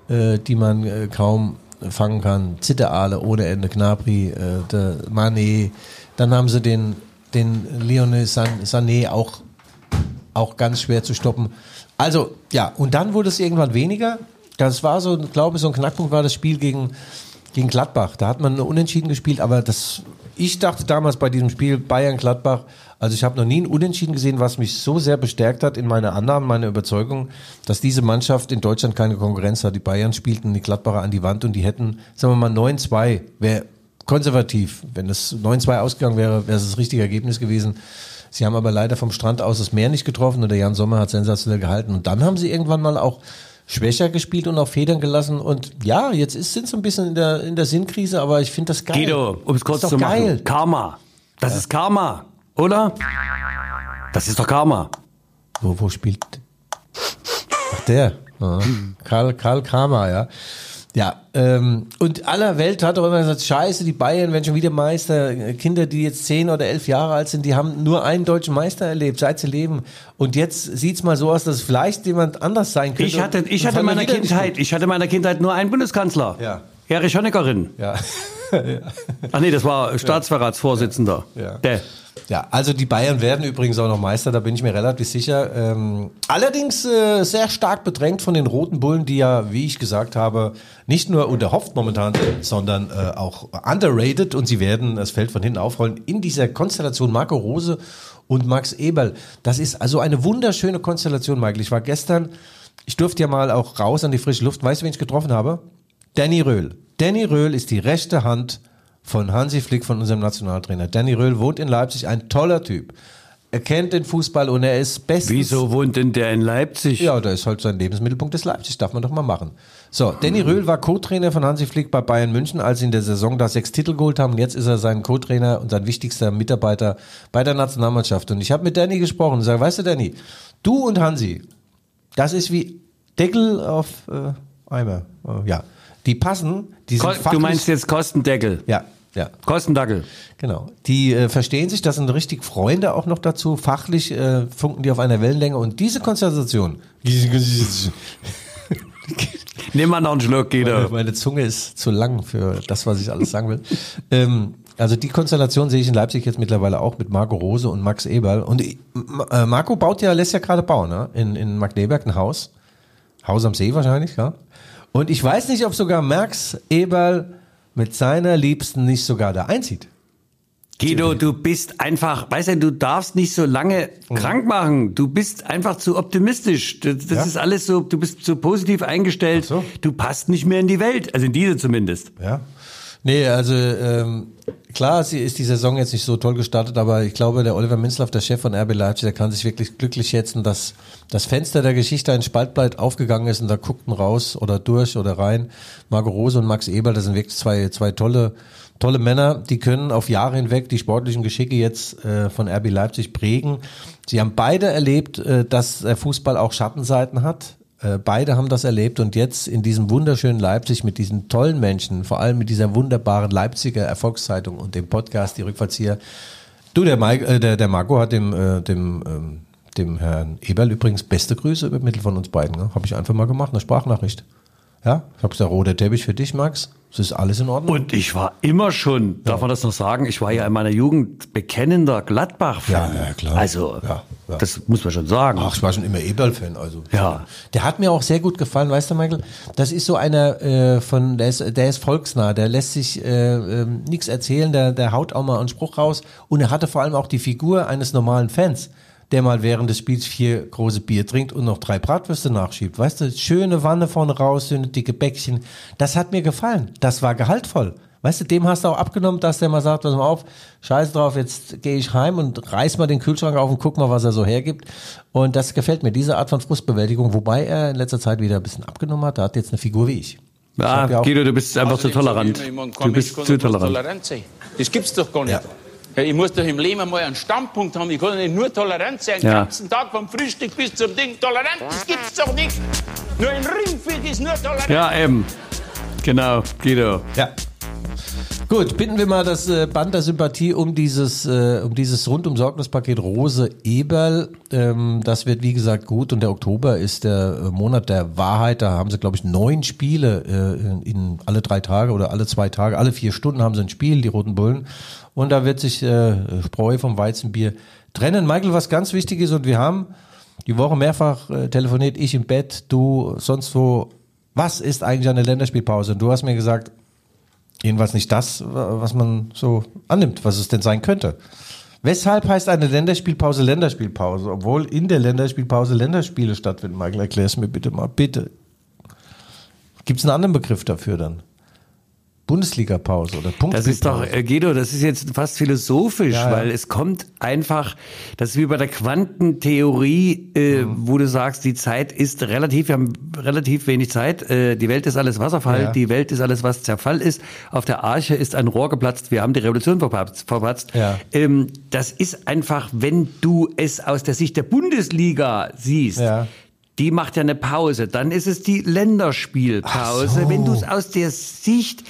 äh, die man äh, kaum fangen kann. Zitterale ohne Ende, Gnabry, äh, Mané. Dann haben sie den, den Lionel San, Sané auch, auch ganz schwer zu stoppen. Also, ja, und dann wurde es irgendwann weniger. Das war so, glaube ich, so ein Knackpunkt war das Spiel gegen, gegen Gladbach. Da hat man unentschieden gespielt, aber das, ich dachte damals bei diesem Spiel Bayern-Gladbach, also ich habe noch nie ein Unentschieden gesehen, was mich so sehr bestärkt hat in meiner Annahme, meiner Überzeugung, dass diese Mannschaft in Deutschland keine Konkurrenz hat. Die Bayern spielten die Gladbacher an die Wand und die hätten, sagen wir mal, 9-2, wäre konservativ. Wenn es 9-2 ausgegangen wäre, wäre es das richtige Ergebnis gewesen. Sie haben aber leider vom Strand aus das Meer nicht getroffen und der Jan Sommer hat sensationell gehalten. Und dann haben sie irgendwann mal auch schwächer gespielt und auf Federn gelassen. Und ja, jetzt ist, sind sie ein bisschen in der, in der Sinnkrise, aber ich finde das geil. Guido, um es kurz zu machen. geil. Karma. Das ist Karma, oder? Das ist doch Karma. Wo, wo spielt? Ach, der. Ja. Karl, Karl Kramer, ja. Ja, ähm, und aller Welt hat doch immer gesagt, scheiße, die Bayern werden schon wieder Meister. Kinder, die jetzt zehn oder elf Jahre alt sind, die haben nur einen deutschen Meister erlebt, seit sie leben. Und jetzt sieht's mal so aus, dass vielleicht jemand anders sein könnte. Ich hatte, ich hatte in meiner Kindheit, ich hatte in meiner Kindheit nur einen Bundeskanzler. Ja. Erich Honeckerin. gut. Ja. Ach nee, das war Staatsverratsvorsitzender. Ja. Der. Ja, also die Bayern werden übrigens auch noch Meister, da bin ich mir relativ sicher. Ähm, allerdings äh, sehr stark bedrängt von den Roten Bullen, die ja, wie ich gesagt habe, nicht nur unterhofft momentan sondern äh, auch underrated und sie werden das Feld von hinten aufrollen in dieser Konstellation Marco Rose und Max Eberl. Das ist also eine wunderschöne Konstellation, Michael. Ich war gestern, ich durfte ja mal auch raus an die frische Luft. Weißt du, wen ich getroffen habe? Danny Röhl. Danny Röhl ist die rechte Hand von Hansi Flick, von unserem Nationaltrainer. Danny Röhl wohnt in Leipzig, ein toller Typ. Er kennt den Fußball und er ist bestens. Wieso wohnt denn der in Leipzig? Ja, da ist halt sein Lebensmittelpunkt des Leipzig, darf man doch mal machen. So, Danny Röhl war Co-Trainer von Hansi Flick bei Bayern München, als sie in der Saison da sechs Titel geholt haben. Jetzt ist er sein Co-Trainer und sein wichtigster Mitarbeiter bei der Nationalmannschaft. Und ich habe mit Danny gesprochen und sage, weißt du, Danny, du und Hansi, das ist wie Deckel auf äh, Eimer. Äh, ja, die passen. Die sind Ko fachlich, du meinst jetzt Kostendeckel. Ja, ja. Kostendackel. Genau. Die äh, verstehen sich, das sind richtig Freunde auch noch dazu. Fachlich äh, funken die auf einer Wellenlänge und diese Konstellation. Nimm mal noch einen Schluck, Guido. Meine Zunge ist zu lang für das, was ich alles sagen will. ähm, also die Konstellation sehe ich in Leipzig jetzt mittlerweile auch mit Marco Rose und Max Eberl. Und äh, äh, Marco baut ja, lässt ja gerade bauen, ne? In, in Magdeburg ein Haus. Haus am See wahrscheinlich, ja. Und ich weiß nicht, ob sogar Max Eberl mit seiner Liebsten nicht sogar da einzieht. Guido, du bist einfach, weißt du, du darfst nicht so lange krank machen. Du bist einfach zu optimistisch. Das, das Ja? ist alles so, du bist zu positiv eingestellt. So. Du passt nicht mehr in die Welt, also in diese zumindest. Ja. Nee, also ähm, klar, sie ist die Saison jetzt nicht so toll gestartet, aber ich glaube, der Oliver Minzlaff, der Chef von RB Leipzig, der kann sich wirklich glücklich schätzen, dass das Fenster der Geschichte ein Spaltbreit aufgegangen ist und da guckten raus oder durch oder rein Marco Rose und Max Eberl, das sind wirklich zwei, zwei tolle, tolle Männer, die können auf Jahre hinweg die sportlichen Geschicke jetzt äh, von RB Leipzig prägen. Sie haben beide erlebt, äh, dass Fußball auch Schattenseiten hat. Äh, Beide haben das erlebt und jetzt in diesem wunderschönen Leipzig mit diesen tollen Menschen, vor allem mit dieser wunderbaren Leipziger Erfolgszeitung und dem Podcast, die Rückfallzieher. Du, der, Mike, äh, der, der Marco hat dem, äh, dem, ähm, dem Herrn Eberl übrigens beste Grüße übermittelt von uns beiden. Ne? Habe ich einfach mal gemacht, eine Sprachnachricht. Ja, ich habe gesagt, roter Teppich für dich, Max. Es ist alles in Ordnung. Und ich war immer schon, darf man das noch sagen, ich war ja in meiner Jugend bekennender Gladbach-Fan. Ja, ja, klar. Also, Ja, ja. das muss man schon sagen. Ach, ich war schon immer Eberl-Fan. Also. Ja. Der hat mir auch sehr gut gefallen, weißt du, Michael? Das ist so einer äh, von, der ist, der ist volksnah, der lässt sich äh, ähm, nichts erzählen, der, der haut auch mal einen Spruch raus. Und er hatte vor allem auch die Figur eines normalen Fans, der mal während des Spiels vier große Bier trinkt und noch drei Bratwürste nachschiebt. Weißt du, schöne Wanne vorne raus, schöne dicke Bäckchen. Das hat mir gefallen. Das war gehaltvoll. Weißt du, dem hast du auch abgenommen, dass der mal sagt, pass mal auf, scheiß drauf, jetzt gehe ich heim und reiß mal den Kühlschrank auf und guck mal, was er so hergibt. Und das gefällt mir, diese Art von Frustbewältigung, wobei er in letzter Zeit wieder ein bisschen abgenommen hat. Er hat jetzt eine Figur wie ich. Ich Ja, hab ja Guido, du bist einfach zu tolerant. Du bist zu tolerant. sein. Das gibt's doch gar nicht. Ja. Ja. Ich muss doch im Leben einmal einen Standpunkt haben. Ich kann doch nicht nur tolerant sein. Den Ja. ganzen Tag vom Frühstück bis zum Ding. Tolerant, das gibt's doch nicht. Nur ein Rindvieh ist nur tolerant. Ja, eben. Genau, Guido. Ja. Gut, binden wir mal das äh, Band der Sympathie um dieses, äh, um dieses Rundum-Sorglos-Paket Rose Eberl. Ähm, das wird, wie gesagt, gut. Und der Oktober ist der äh, Monat der Wahrheit. Da haben sie, glaube ich, neun Spiele in, alle drei Tage oder alle zwei Tage. Alle vier Stunden haben sie ein Spiel, die Roten Bullen. Und da wird sich Spreu vom Weizenbier trennen. Michael, was ganz wichtig ist, und wir haben die Woche mehrfach telefoniert, ich im Bett, du sonst wo. Was ist eigentlich eine Länderspielpause? Und du hast mir gesagt, Jedenfalls nicht das, was man so annimmt, was es denn sein könnte. Weshalb heißt eine Länderspielpause Länderspielpause, obwohl in der Länderspielpause Länderspiele stattfinden? Michael, erklär es mir bitte mal, bitte. Gibt es einen anderen Begriff dafür dann? Bundesliga-Pause oder Punkt. Das ist doch, äh, Guido, das ist jetzt fast philosophisch, Ja, ja. weil es kommt einfach, das ist wie bei der Quantentheorie, äh, Mhm. wo du sagst, die Zeit ist relativ, wir haben relativ wenig Zeit, äh, die Welt ist alles Wasserfall, Ja. die Welt ist alles, was Zerfall ist, auf der Arche ist ein Rohr geplatzt, wir haben die Revolution verpatzt. verpatzt. Ja. Ähm, das ist einfach, wenn du es aus der Sicht der Bundesliga siehst, Ja. Die macht ja eine Pause. Dann ist es die Länderspielpause. So. Wenn du es aus der Sicht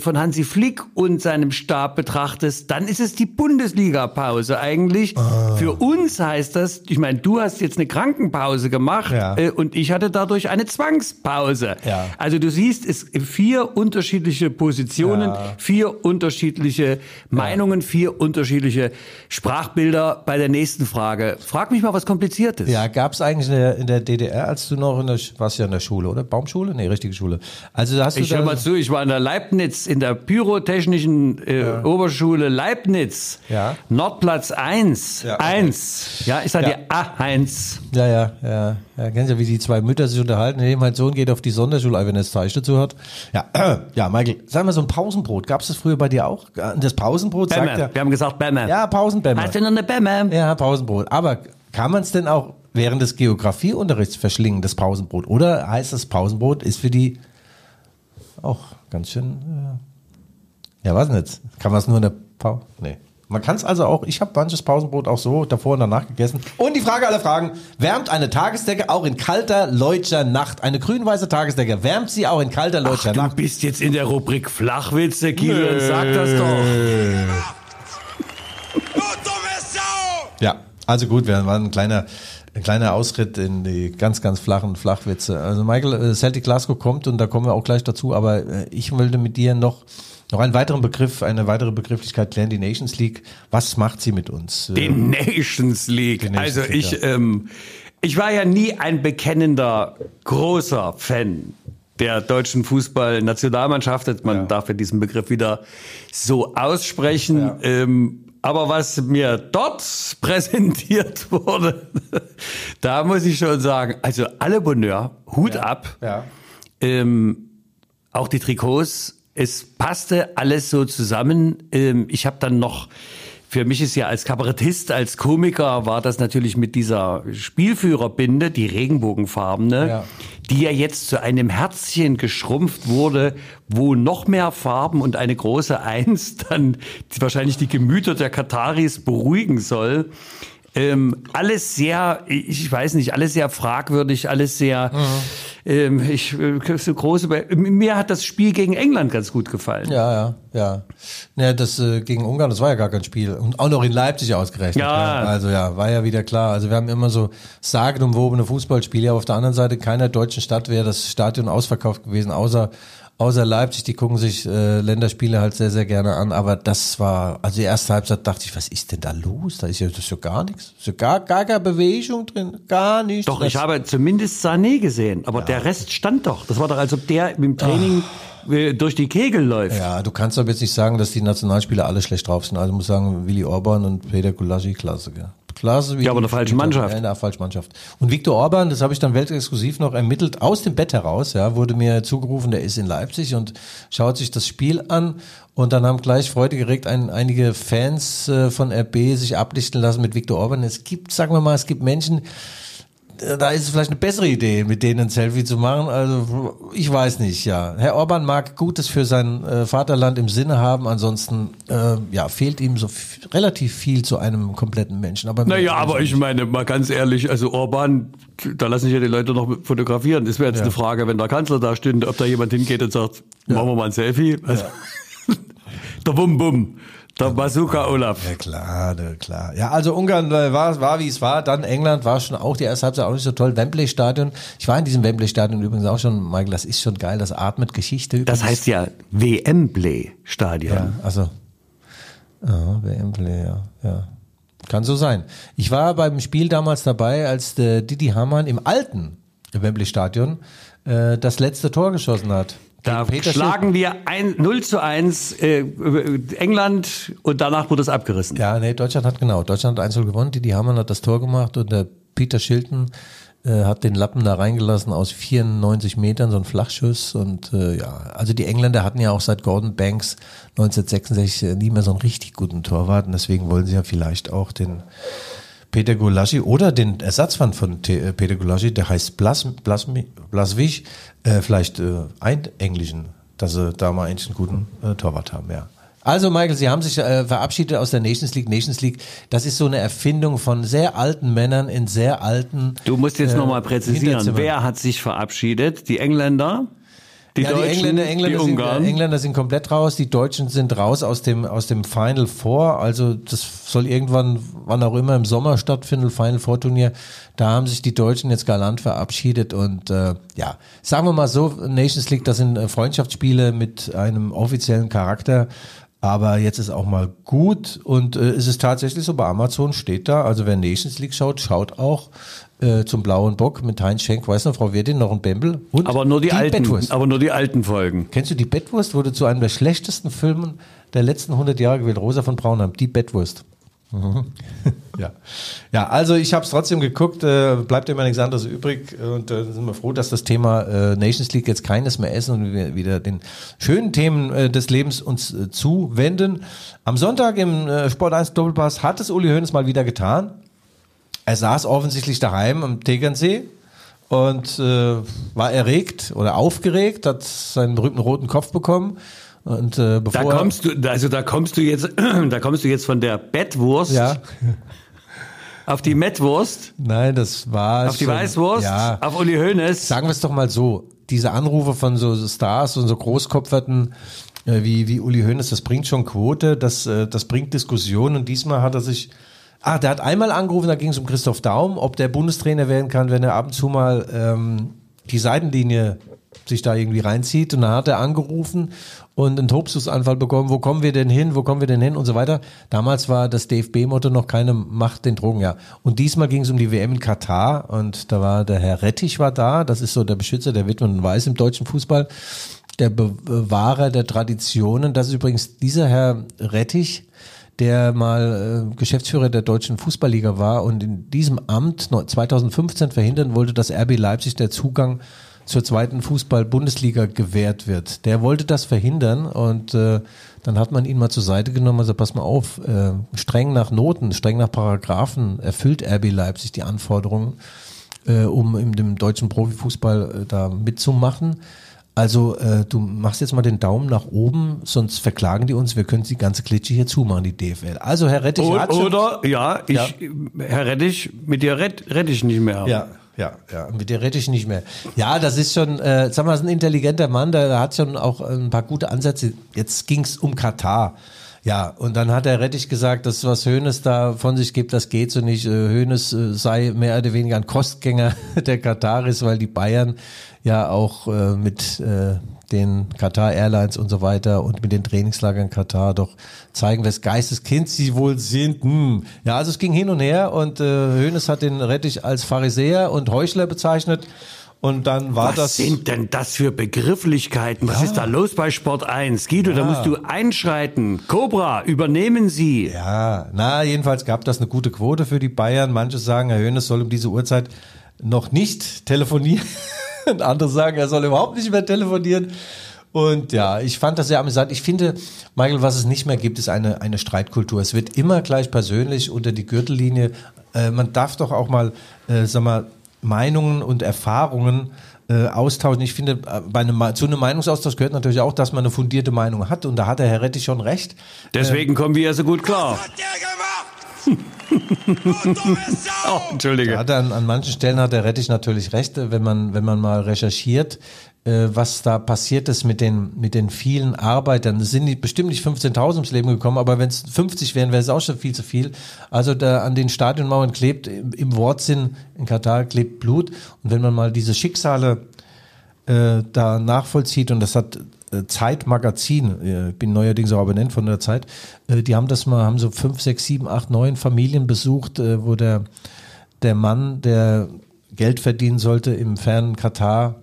von Hansi Flick und seinem Stab betrachtest, dann ist es die Bundesliga-Pause eigentlich. Ah. Für uns heißt das, ich meine, du hast jetzt eine Krankenpause gemacht Ja. äh, und ich hatte dadurch eine Zwangspause. Ja. Also du siehst, es vier unterschiedliche Positionen, Ja. vier unterschiedliche Meinungen, vier unterschiedliche Sprachbilder bei der nächsten Frage. Frag mich mal was Kompliziertes. Ja, gab es eigentlich in der, in der DDR, als du noch in der, warst ja in der Schule, oder? Baumschule? Nee, richtige Schule. Also hast du Ich da, hör mal zu, ich war in der Leibniz, in der Pyrotechnischen äh, Oberschule Leibniz. Ja. Nordplatz 1. Ja, okay. 1. Ja, ich sag Ja. dir A1. Ja, ja, ja. Ja, kennst ja, wie die zwei Mütter sich unterhalten. Nee, mein Sohn geht auf die Sonderschule, wenn er das Zeichen dazu hat. Ja, ja, Michael, sag mal so ein Pausenbrot. Gab es das früher bei dir auch? Das Pausenbrot sagt Bämme. ja. Wir haben gesagt Bämme. Ja, Pausenbämme. Hast du noch eine Bämme? Ja, Pausenbrot. Aber kann man es denn auch während des Geografieunterrichts verschlingen, das Pausenbrot? Oder heißt das Pausenbrot ist für die auch ganz schön. Äh, ja, was denn jetzt? Kann man es nur in der Pause? Nee. Man kann es also auch, ich habe manches Pausenbrot auch so davor und danach gegessen. Und die Frage aller Fragen, wärmt eine Tagesdecke auch in kalter, leutscher Nacht? Eine grün-weiße Tagesdecke, wärmt sie auch in kalter, leutscher Du Nacht? bist jetzt in der Rubrik Flachwitze, dann sag das doch. Ja, also gut, wir waren ein kleiner, ein kleiner Ausritt in die ganz, ganz flachen Flachwitze. Also Michael, äh, Celtic Glasgow kommt und da kommen wir auch gleich dazu, aber äh, ich wollte mit dir noch, noch einen weiteren Begriff, eine weitere Begrifflichkeit klären, die Nations League. Was macht sie mit uns? Die Äh, Nations League. Die Nations also League, ich, ähm, ich war ja nie ein bekennender, großer Fan der deutschen Fußballnationalmannschaft. Man darf ja diesen Begriff wieder so aussprechen. Ja. Ähm, aber was mir dort präsentiert wurde, da muss ich schon sagen, also alle Bonheur, Hut ab. Ja. Ähm, auch die Trikots, es passte alles so zusammen. Ähm, ich habe dann noch, für mich ist ja als Kabarettist, als Komiker, war das natürlich mit dieser Spielführerbinde, die Regenbogenfarbene, Ja. die ja jetzt zu einem Herzchen geschrumpft wurde, wo noch mehr Farben und eine große Eins dann wahrscheinlich die Gemüter der Kataris beruhigen soll. Ähm, alles sehr, ich weiß nicht, alles sehr fragwürdig, alles sehr, ähm, ich, äh, so große, mir hat das Spiel gegen England ganz gut gefallen. Ja, ja, ja. Naja, das äh, gegen Ungarn, das war ja gar kein Spiel. Und auch noch in Leipzig ausgerechnet. Ja. Also ja, war ja wieder klar. Also wir haben immer so sagenumwobene Fußballspiele, aber auf der anderen Seite keiner deutschen Stadt wäre das Stadion ausverkauft gewesen, außer außer Leipzig, die gucken sich äh, Länderspiele halt sehr, sehr gerne an. Aber das war, also die erste Halbzeit dachte ich, was ist denn da los? Da ist ja, das ist ja gar nichts. Ist ja gar, gar keine Bewegung drin. Gar nichts. Doch, das, ich habe zumindest Sané gesehen, aber der Rest stand doch. Das war doch, als ob der im Training äh, durch die Kegel läuft. Ja, du kannst aber jetzt nicht sagen, dass die Nationalspieler alle schlecht drauf sind. Also ich muss sagen, Willi Orban und Peter Gulaschi, klasse. Gell? Wie Ja, aber gespielt haben. Mannschaft. Ja, in der falschen Mannschaft. Und Viktor Orban, das habe ich dann weltexklusiv noch ermittelt, aus dem Bett heraus, ja, wurde mir zugerufen, der ist in Leipzig und schaut sich das Spiel an. Und dann haben gleich Freude geregt ein, einige Fans äh, von RB sich ablichten lassen mit Viktor Orban. Es gibt, sagen wir mal, es gibt Menschen, da ist es vielleicht eine bessere Idee, mit denen ein Selfie zu machen. Also ich weiß nicht, ja. Herr Orban mag Gutes für sein äh, Vaterland im Sinne haben, ansonsten äh, ja fehlt ihm so relativ viel zu einem kompletten Menschen. Aber Naja, aber ich meine, mal ganz ehrlich, also Orban, da lassen sich ja die Leute noch fotografieren. Das wäre jetzt eine Frage, wenn der Kanzler da stünde, ob da jemand hingeht und sagt, machen wir mal ein Selfie. Also, der Bum Bum, der Bazooka Olaf. ja klar, ne, klar. Ja, also Ungarn äh, war, war wie es war. Dann England war schon auch die erste Halbzeit auch nicht so toll. Wembley Stadion. Ich war in diesem Wembley Stadion übrigens auch schon, Michael. Das ist schon geil. Das atmet Geschichte. Das übrigens. heißt ja WM-Play-Stadion. Ja, also. Ja, WM-Play, ja, ja. Kann so sein. Ich war beim Spiel damals dabei, als der Didi Hamann im alten Wembley-Stadion äh, das letzte Tor geschossen hat. Da schlagen wir ein, 0 zu 1 äh, England und danach wurde es abgerissen. Ja, nee, Deutschland hat genau. Deutschland hat 1 gewonnen. Didi Hamann hat das Tor gemacht und der Peter Shilton äh, hat den Lappen da reingelassen aus 94 Metern, so ein Flachschuss. Und äh, ja, also die Engländer hatten ja auch seit Gordon Banks 1966 nie mehr so einen richtig guten Torwart. Und deswegen wollen sie ja vielleicht auch den Peter Gulaschi oder den Ersatzmann von äh, Peter Gulaschi, der heißt Blas, Blas, Blaswig, äh, vielleicht äh, einenglischen, dass sie da mal eigentlich einen guten äh, Torwart haben, ja. Also Michael, Sie haben sich äh, verabschiedet aus der Nations League. Nations League, das ist so eine Erfindung von sehr alten Männern in sehr alten. Du musst jetzt äh, nochmal präzisieren, wer hat sich verabschiedet? Die Engländer? Die ja, Deutschen? die Engländer, Engländer, die sind, Ungarn? äh, Engländer sind komplett raus, die Deutschen sind raus aus dem, aus dem Final Four. Also das soll irgendwann, wann auch immer im Sommer stattfinden, Final Four Turnier. Da haben sich die Deutschen jetzt galant verabschiedet und äh, ja, sagen wir mal so, Nations League, das sind äh, Freundschaftsspiele mit einem offiziellen Charakter. Aber jetzt ist auch mal gut und äh, es ist tatsächlich so, bei Amazon steht da, also wer Nations League schaut, schaut auch äh, zum Blauen Bock mit Heinz Schenk, weiß noch, Frau Wirtin, noch ein Bembel und aber nur die, alten, Bettwurst. aber nur die alten Folgen. Kennst du die Bettwurst? Wurde zu einem der schlechtesten Filmen der letzten 100 Jahre gewählt. Rosa von Braunheim, die Bettwurst. Ja. ja, also ich habe es trotzdem geguckt, äh, bleibt immer nichts anderes übrig und äh, sind wir froh, dass das Thema äh, Nations League jetzt keines mehr ist und wir wieder den schönen Themen äh, des Lebens uns äh, zuwenden. Am Sonntag im äh, Sport 1 Doppelpass hat es Uli Hoeneß mal wieder getan. Er saß offensichtlich daheim am Tegernsee und äh, war erregt oder aufgeregt, hat seinen berühmten roten Kopf bekommen. Und äh, bevor Da kommst du, also da kommst du jetzt, da kommst du jetzt von der Bettwurst ja, auf die Mettwurst, nein, das war auf die schon- Weißwurst, Ja, auf Uli Hoeneß. sagen wir es doch mal so: Diese Anrufe von so Stars und so Großkopferten äh, wie wie Uli Hoeneß, das bringt schon Quote, das äh, das bringt Diskussion. Und diesmal hat er sich Ah, der hat einmal angerufen, da ging es um Christoph Daum, ob der Bundestrainer werden kann, wenn er ab und zu mal ähm, die Seitenlinie sich da irgendwie reinzieht. Und dann hat er angerufen und einen Tobsusanfall bekommen. Wo kommen wir denn hin? Wo kommen wir denn hin? Und so weiter. Damals war das DFB-Motto noch keine Macht den Drogen, ja. Und diesmal ging es um die WM in Katar und da war der Herr Rettich war da. Das ist so der Beschützer der Witwen und Weiß im deutschen Fußball. Der Bewahrer der Traditionen. Das ist übrigens dieser Herr Rettich, der mal äh, Geschäftsführer der deutschen Fußballliga war und in diesem Amt 2015 verhindern wollte, dass RB Leipzig der Zugang zur zweiten Fußball-Bundesliga gewährt wird. Der wollte das verhindern und äh, dann hat man ihn mal zur Seite genommen, also pass mal auf, äh, streng nach Noten, streng nach Paragraphen erfüllt RB Leipzig die Anforderungen, äh, um in dem deutschen Profifußball äh, da mitzumachen. Also äh, du machst jetzt mal den Daumen nach oben, sonst verklagen die uns. Wir können die ganze Klitsche hier zumachen, die DFL. Also Herr Rettich O- Oder, ja, ich, Ja. Herr Rettich, mit dir rett, rette ich nicht mehr. Ja, ja, ja. Mit der Rettich nicht mehr. Ja, das ist schon, äh, sag mal, ist ein intelligenter Mann, der, der hat schon auch ein paar gute Ansätze. Jetzt ging's um Katar. Ja, und dann hat der Rettich gesagt, dass was Hönes da von sich gibt, das geht so nicht. Äh, Hönes äh, sei mehr oder weniger ein Kostgänger der Kataris, weil die Bayern ja auch äh, mit den Qatar Airlines und so weiter und mit den Trainingslagern Katar doch zeigen, wes Geisteskind sie wohl sind. Hm. Ja, also es ging hin und her und äh, Hönes hat den Rettich als Pharisäer und Heuchler bezeichnet und dann war Was das sind denn das für Begrifflichkeiten? Was ist da los bei Sport 1? Guido, da musst du einschreiten. Cobra, übernehmen Sie. Ja, na, jedenfalls gab das eine gute Quote für die Bayern. Manche sagen, Herr Hönes soll um diese Uhrzeit noch nicht telefonieren. Andere sagen, er soll überhaupt nicht mehr telefonieren. Und ja, ich fand das sehr amüsant. Ich finde, Michael, was es nicht mehr gibt, ist eine, eine Streitkultur. Es wird immer gleich persönlich unter die Gürtellinie. Äh, man darf doch auch mal, äh, sag mal, Meinungen und Erfahrungen äh, austauschen. Ich finde, äh, bei einem, zu einem Meinungsaustausch gehört natürlich auch, dass man eine fundierte Meinung hat. Und da hat der Herr Rettich schon recht. Deswegen kommen wir ja so gut klar. hat der gemacht? Oh, Entschuldige. Hat an, an manchen Stellen hat der Rettich natürlich recht, äh, wenn man, wenn man mal recherchiert, äh, was da passiert ist mit den, mit den vielen Arbeitern. Es sind bestimmt nicht 15.000 ums Leben gekommen, aber wenn es 50 wären, wäre es auch schon viel zu viel. Also da an den Stadionmauern klebt, im, Wortsinn in Katar klebt Blut. Und wenn man mal diese Schicksale äh, da nachvollzieht und das hat äh, Zeitmagazin, äh, bin neuerdings auch Abonnent von der Zeit, äh, die haben das mal, haben so fünf, sechs, sieben, acht, neun Familien besucht, äh, wo der, der Mann, der Geld verdienen sollte im fernen Katar,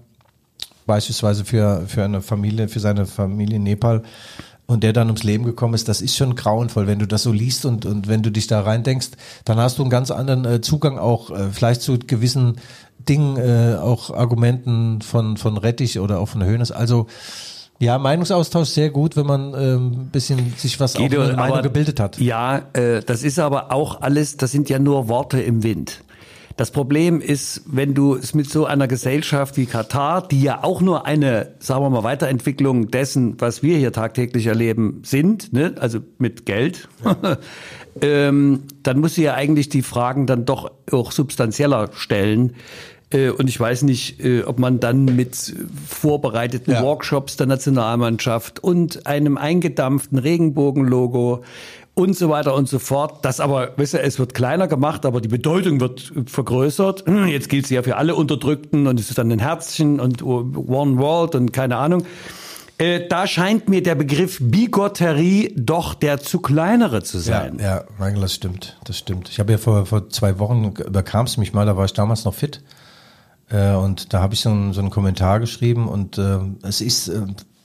beispielsweise für, für eine Familie, für seine Familie in Nepal, und der dann ums Leben gekommen ist, das ist schon grauenvoll, wenn du das so liest und, und wenn du dich da reindenkst, dann hast du einen ganz anderen äh, Zugang auch äh, vielleicht zu gewissen Dingen, äh, auch Argumenten von, von Rettich oder auch von Hönes. Also ja, Meinungsaustausch sehr gut, wenn man ähm, ein bisschen sich was Guido, auch eine Meinung aber- gebildet hat. Ja, äh, das ist aber auch alles, das sind ja nur Worte im Wind. Das Problem ist, wenn du es mit so einer Gesellschaft wie Katar, die ja auch nur eine, sagen wir mal, Weiterentwicklung dessen, was wir hier tagtäglich erleben, sind, ne? also mit Geld, ähm, dann musst du ja eigentlich die Fragen dann doch auch substanzieller stellen. Äh, Und ich weiß nicht, äh, ob man dann mit vorbereiteten Ja. Workshops der Nationalmannschaft und einem eingedampften Regenbogenlogo und so weiter und so fort. Das aber, weißt du, es wird kleiner gemacht, aber die Bedeutung wird vergrößert. Jetzt gilt sie ja für alle Unterdrückten und es ist dann ein Herzchen und One World und keine Ahnung. Äh, da scheint mir der Begriff Bigotterie doch der zu kleinere zu Ja, sein. ja, Michael, das stimmt, das stimmt. Ich habe ja vor, vor zwei Wochen, überkam es mich mal, da war ich damals noch fit. Äh, und da habe ich so, einen- so einen Kommentar geschrieben und äh, es ist äh,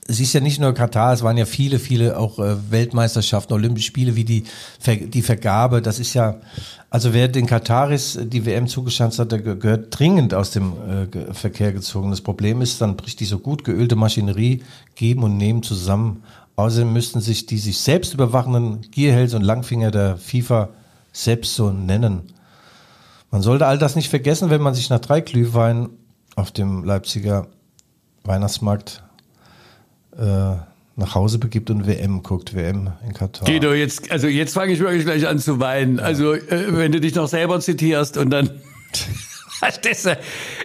es ist ja nicht nur Katar, es waren ja viele, viele auch äh, Weltmeisterschaften, Olympische Spiele, wie die, die Vergabe. Das ist ja, also wer den Kataris die WM zugeschanzt hat, der ge- gehört dringend aus dem äh, Verkehr gezogen. Das Problem ist, dann bricht die so gut geölte Maschinerie geben und nehmen zusammen. Außerdem müssten sich die sich selbst überwachenden Gierhälse und Langfinger der FIFA selbst so nennen. Man sollte all das nicht vergessen, wenn man sich nach drei Glühwein auf dem Leipziger Weihnachtsmarkt äh, nach Hause begibt und WM guckt, WM in Katar. Guido, jetzt, also jetzt fange ich wirklich gleich an zu weinen. Also, äh, wenn du dich noch selber zitierst und dann. Verstehst du?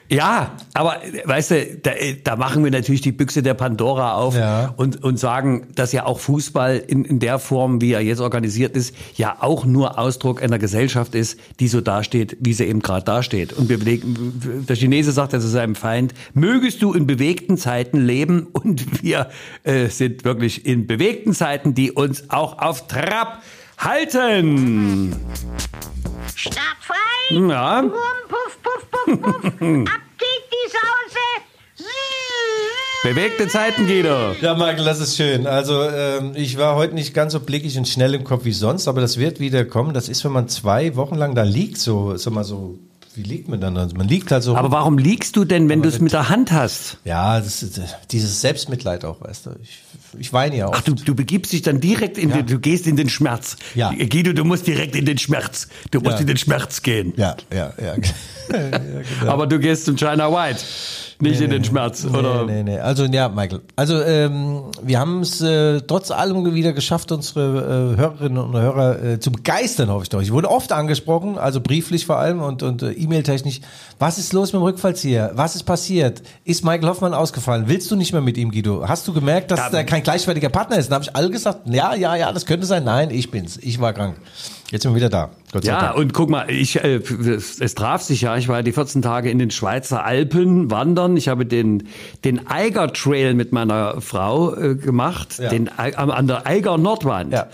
Ja, aber weißt du, da, da machen wir natürlich die Büchse der Pandora auf Ja. und, und sagen, dass ja auch Fußball in, in der Form, wie er jetzt organisiert ist, ja auch nur Ausdruck einer Gesellschaft ist, die so dasteht, wie sie eben gerade dasteht. Und wir belegen, der Chinese sagt ja zu seinem Feind, mögest du in bewegten Zeiten leben und wir äh, sind wirklich in bewegten Zeiten, die uns auch auf Trab halten. Startfrei. Ja. Wurm, puff, puff, puff, puff. Ab geht die Sause. Bewegte Zeiten, Guido. Ja, Michael, das ist schön. Also ähm, ich war heute nicht ganz so blickig und schnell im Kopf wie sonst, aber das wird wieder kommen. Das ist, wenn man zwei Wochen lang da liegt, so, sag mal so, wie liegt man dann? Also man liegt halt so. Aber warum liegst du denn, wenn du es mit der Hand hast? ja, das äh, dieses Selbstmitleid auch, weißt du. Ich, ich weine ja auch. Ach, du, du begibst dich dann direkt in Ja. den, du gehst in den Schmerz. Ja. Guido, du musst direkt in den Schmerz. Du musst Ja. in den Schmerz gehen. ja, ja, ja. Genau. Aber du gehst zum China White, nicht in den Schmerz, oder? Nee, nee, nee. Also ja, Michael. Also ähm, wir haben es äh, trotz allem wieder geschafft, unsere äh, Hörerinnen und Hörer äh, zu begeistern, hoffe ich doch. Ich wurde oft angesprochen, also brieflich vor allem und, und äh, E-Mail-technisch. Was ist los mit dem Rückfallzieher? Was ist passiert? Ist Michael Hoffmann ausgefallen? Willst du nicht mehr mit ihm, Guido? Hast du gemerkt, dass Ja. er kein gleichwertiger Partner ist? Dann habe ich alle gesagt, ja, ja, ja, das könnte sein. Nein, ich bin's. Ich war krank. Jetzt sind wir wieder da. Gott sei Ja, Dank. und guck mal, ich, äh, es, es traf sich ja. Ich war die 14 Tage in den Schweizer Alpen wandern. Ich habe den, den Eiger Trail mit meiner Frau äh, gemacht, Ja. den, Ei- an der Eiger Nordwand. Ja.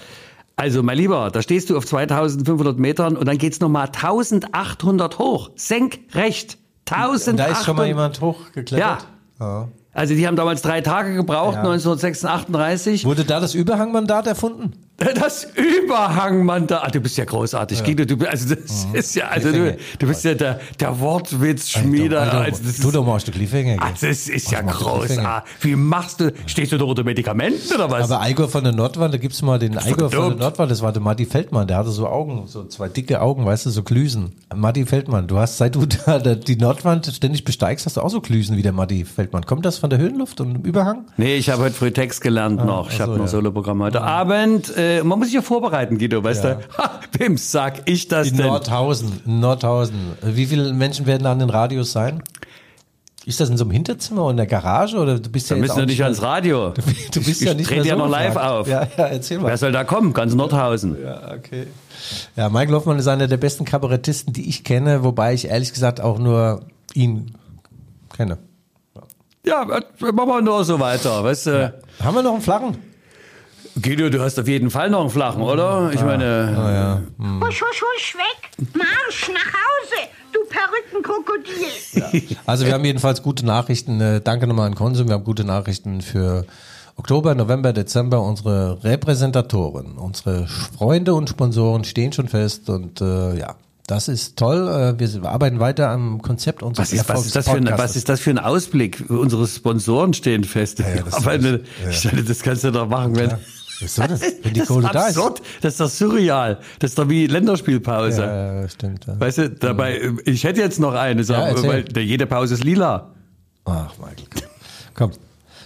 Also, mein Lieber, da stehst du auf 2500 Metern und dann geht's nochmal 1800 hoch. Senkrecht. 1800. Und da ist schon mal jemand hochgeklettert. Ja. Also, die haben damals drei Tage gebraucht, Ja. 1938. Wurde da das Überhangmandat erfunden? Das Überhangmandat. Ah, du bist ja großartig, Guido. Du, also das ist ja, also du, du bist ja der, der Wortwitzschmieder. Also das ist, doch mal ein Stück Cliffhanger. also das ist ja großartig. Wie machst du? Stehst du da unter Medikamenten oder was? Aber Igor von der Nordwand, da gibt's mal den doch Igor von der. Nordwand, das war der Matti Feldmann, der hatte so Augen, so zwei dicke Augen, weißt du, so Glüsen. Matti Feldmann, du hast, seit du da die Nordwand ständig besteigst, hast du auch so Glüsen wie der Matti Feldmann. Kommt das von der Höhenluft und dem Überhang? nee, ich habe heute früh Text gelernt noch. Ich ach habe noch ja. Soloprogramm heute Abend. Äh, man muss sich ja vorbereiten, Guido, weißt Ja. du? Ha, wem sag ich das In denn? Nordhausen, in Nordhausen. Wie viele Menschen werden da an den Radios sein? Ist das in so einem Hinterzimmer oder in der Garage oder du bist ja Wir jetzt müssen ja nicht ans Radio. Du bist ich, ja ich nicht trete mehr ja so noch live gefragt. auf. Ja, ja, erzähl mal. Wer soll da kommen? Ganz Nordhausen. Ja, okay. Ja, Michael Hoffmann ist einer der besten Kabarettisten, die ich kenne, wobei ich ehrlich gesagt auch nur ihn kenne. Ja, äh, machen wir nur so weiter, weißt du? Haben wir noch einen flachen? Guido, du hast auf jeden Fall noch einen flachen, oder? Ich meine, Husch, husch, husch, weg. Marsch nach Hause, du Perückenkrokodil. Also wir haben jedenfalls gute Nachrichten. Äh, Danke nochmal an Konsum. Wir haben gute Nachrichten für Oktober, November, Dezember. Unsere Repräsentatoren, unsere Freunde und Sponsoren stehen schon fest und äh, ja. Das ist toll. Äh, Wir arbeiten weiter am Konzept unseres was ist, was, ist das für ein, was ist das für ein Ausblick? Unsere Sponsoren stehen fest. ja, das Aber ist- eine, ich dachte, das kannst du doch machen, wenn. Wieso das? Wenn die das Kohle ist da ist. absurd. Das ist doch surreal. Das ist doch wie Länderspielpause. Ja, ja, stimmt. Ja. Weißt du, dabei, ich hätte jetzt noch eine, so, Ja, weil der- jede Pause ist lila. Ach, Michael. Komm.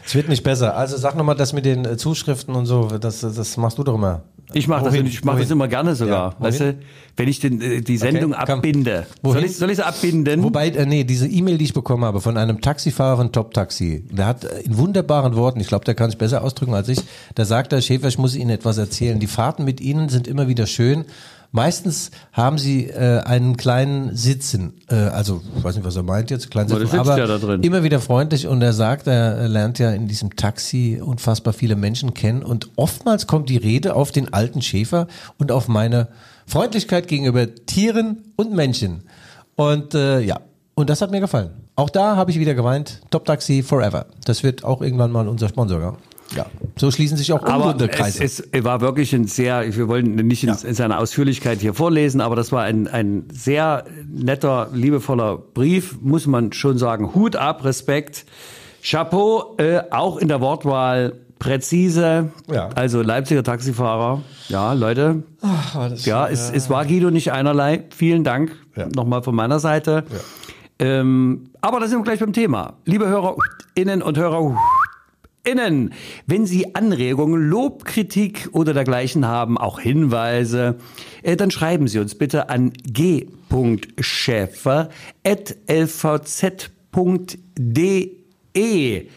Es wird nicht besser. Also sag nochmal das mit den äh, Zuschriften und so, das, das machst du doch immer. Ich mache das, ich mach das immer gerne sogar. Ja, weißt du, wenn ich den, äh, die Sendung Okay, abbinde. Soll ich, soll ich sie abbinden? Wobei, äh, nee, diese E-Mail, die ich bekommen habe von einem Taxifahrer von Top Taxi, der hat äh, in wunderbaren Worten, ich glaube, der kann sich besser ausdrücken als ich, da sagt er, Schäfer, ich muss Ihnen etwas erzählen. Die Fahrten mit Ihnen sind immer wieder schön. Meistens haben Sie äh, einen kleinen Sitzen, äh, also ich weiß nicht, was er meint jetzt, kleinen Aber Sitzen, sitzt aber ja da drin. immer wieder freundlich und er sagt, er lernt ja in diesem Taxi unfassbar viele Menschen kennen und oftmals kommt die Rede auf den alten Schäfer und auf meine Freundlichkeit gegenüber Tieren und Menschen. Und äh, ja, und das hat mir gefallen. Auch da habe ich wieder geweint. Top Taxi Forever. Das wird auch irgendwann mal unser Sponsor. Ja, ja. so schließen sich auch Aber unrunde es, Kreise. es war wirklich ein sehr, wir wollen nicht in, in seiner Ausführlichkeit hier vorlesen, aber das war ein, ein sehr netter, liebevoller Brief, muss man schon sagen. Hut ab, Respekt. Chapeau, äh, auch in der Wortwahl präzise. Ja. Also Leipziger Taxifahrer. Ja, Leute. ja, es, es war Guido nicht einerlei. Vielen Dank Ja. nochmal von meiner Seite. Ähm, aber da sind wir gleich beim Thema. Liebe HörerInnen und Hörer HörerInnen. Wenn Sie Anregungen, Lob, Kritik oder dergleichen haben, auch Hinweise, äh, dann schreiben Sie uns bitte an g.schäfer.lvz.de.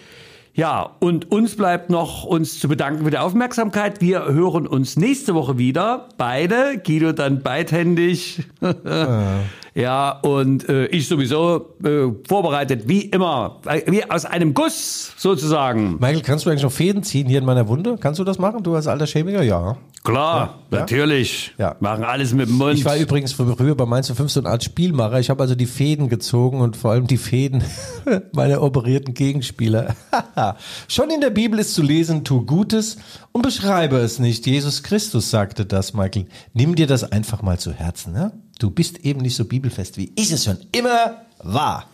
Ja, und uns bleibt noch uns zu bedanken für die Aufmerksamkeit. Wir hören uns nächste Woche wieder. Beide. Guido dann beidhändig. ja, und äh, ich sowieso äh, vorbereitet, wie immer. Wie aus einem Guss sozusagen. Michael, kannst du eigentlich noch Fäden ziehen hier in meiner Wunde? Kannst du das machen, du als alter Chemiker? Ja. Klar, Ja. natürlich. Ja. Machen alles mit dem Mund. Ich war übrigens früher bei Mainz 5 so eine Art Spielmacher. Ich habe also die Fäden gezogen und vor allem die Fäden meiner operierten Gegenspieler. Schon in der Bibel ist zu lesen, tu Gutes und beschreibe es nicht. Jesus Christus sagte das, Michael. Nimm dir das einfach mal zu Herzen. Ne? Du bist eben nicht so bibelfest, wie ich es schon immer war.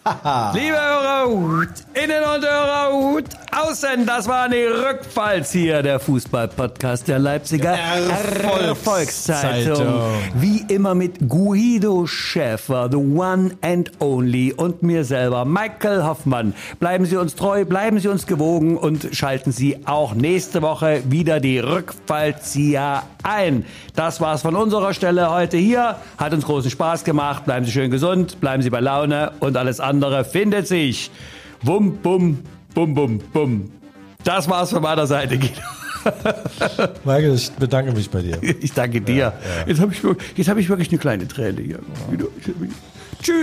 Liebe Hörerhut, Innen- und Hörerhut, außen, das war die Rückfalls hier, der Fußball-Podcast der Leipziger Erfolgszeitung. Erfolgszeitung. Wie immer mit Guido Schäfer, the one and only, und mir selber, Michael Hoffmann. Bleiben Sie uns treu, bleiben Sie uns gewogen und schalten Sie auch nächste Woche wieder die Rückfallzieher ein. Das war's von unserer Stelle heute hier. Hat uns großen Spaß gemacht. Bleiben Sie schön gesund, bleiben Sie bei Laune und alles andere findet sich. Wum, bum, bum, bum, bum. Das war's von meiner Seite, Guido. Michael, ich bedanke mich bei dir. Ich danke dir. Ja, ja. Jetzt habe ich, hab ich wirklich eine kleine Träne hier. Ja. Tschüss.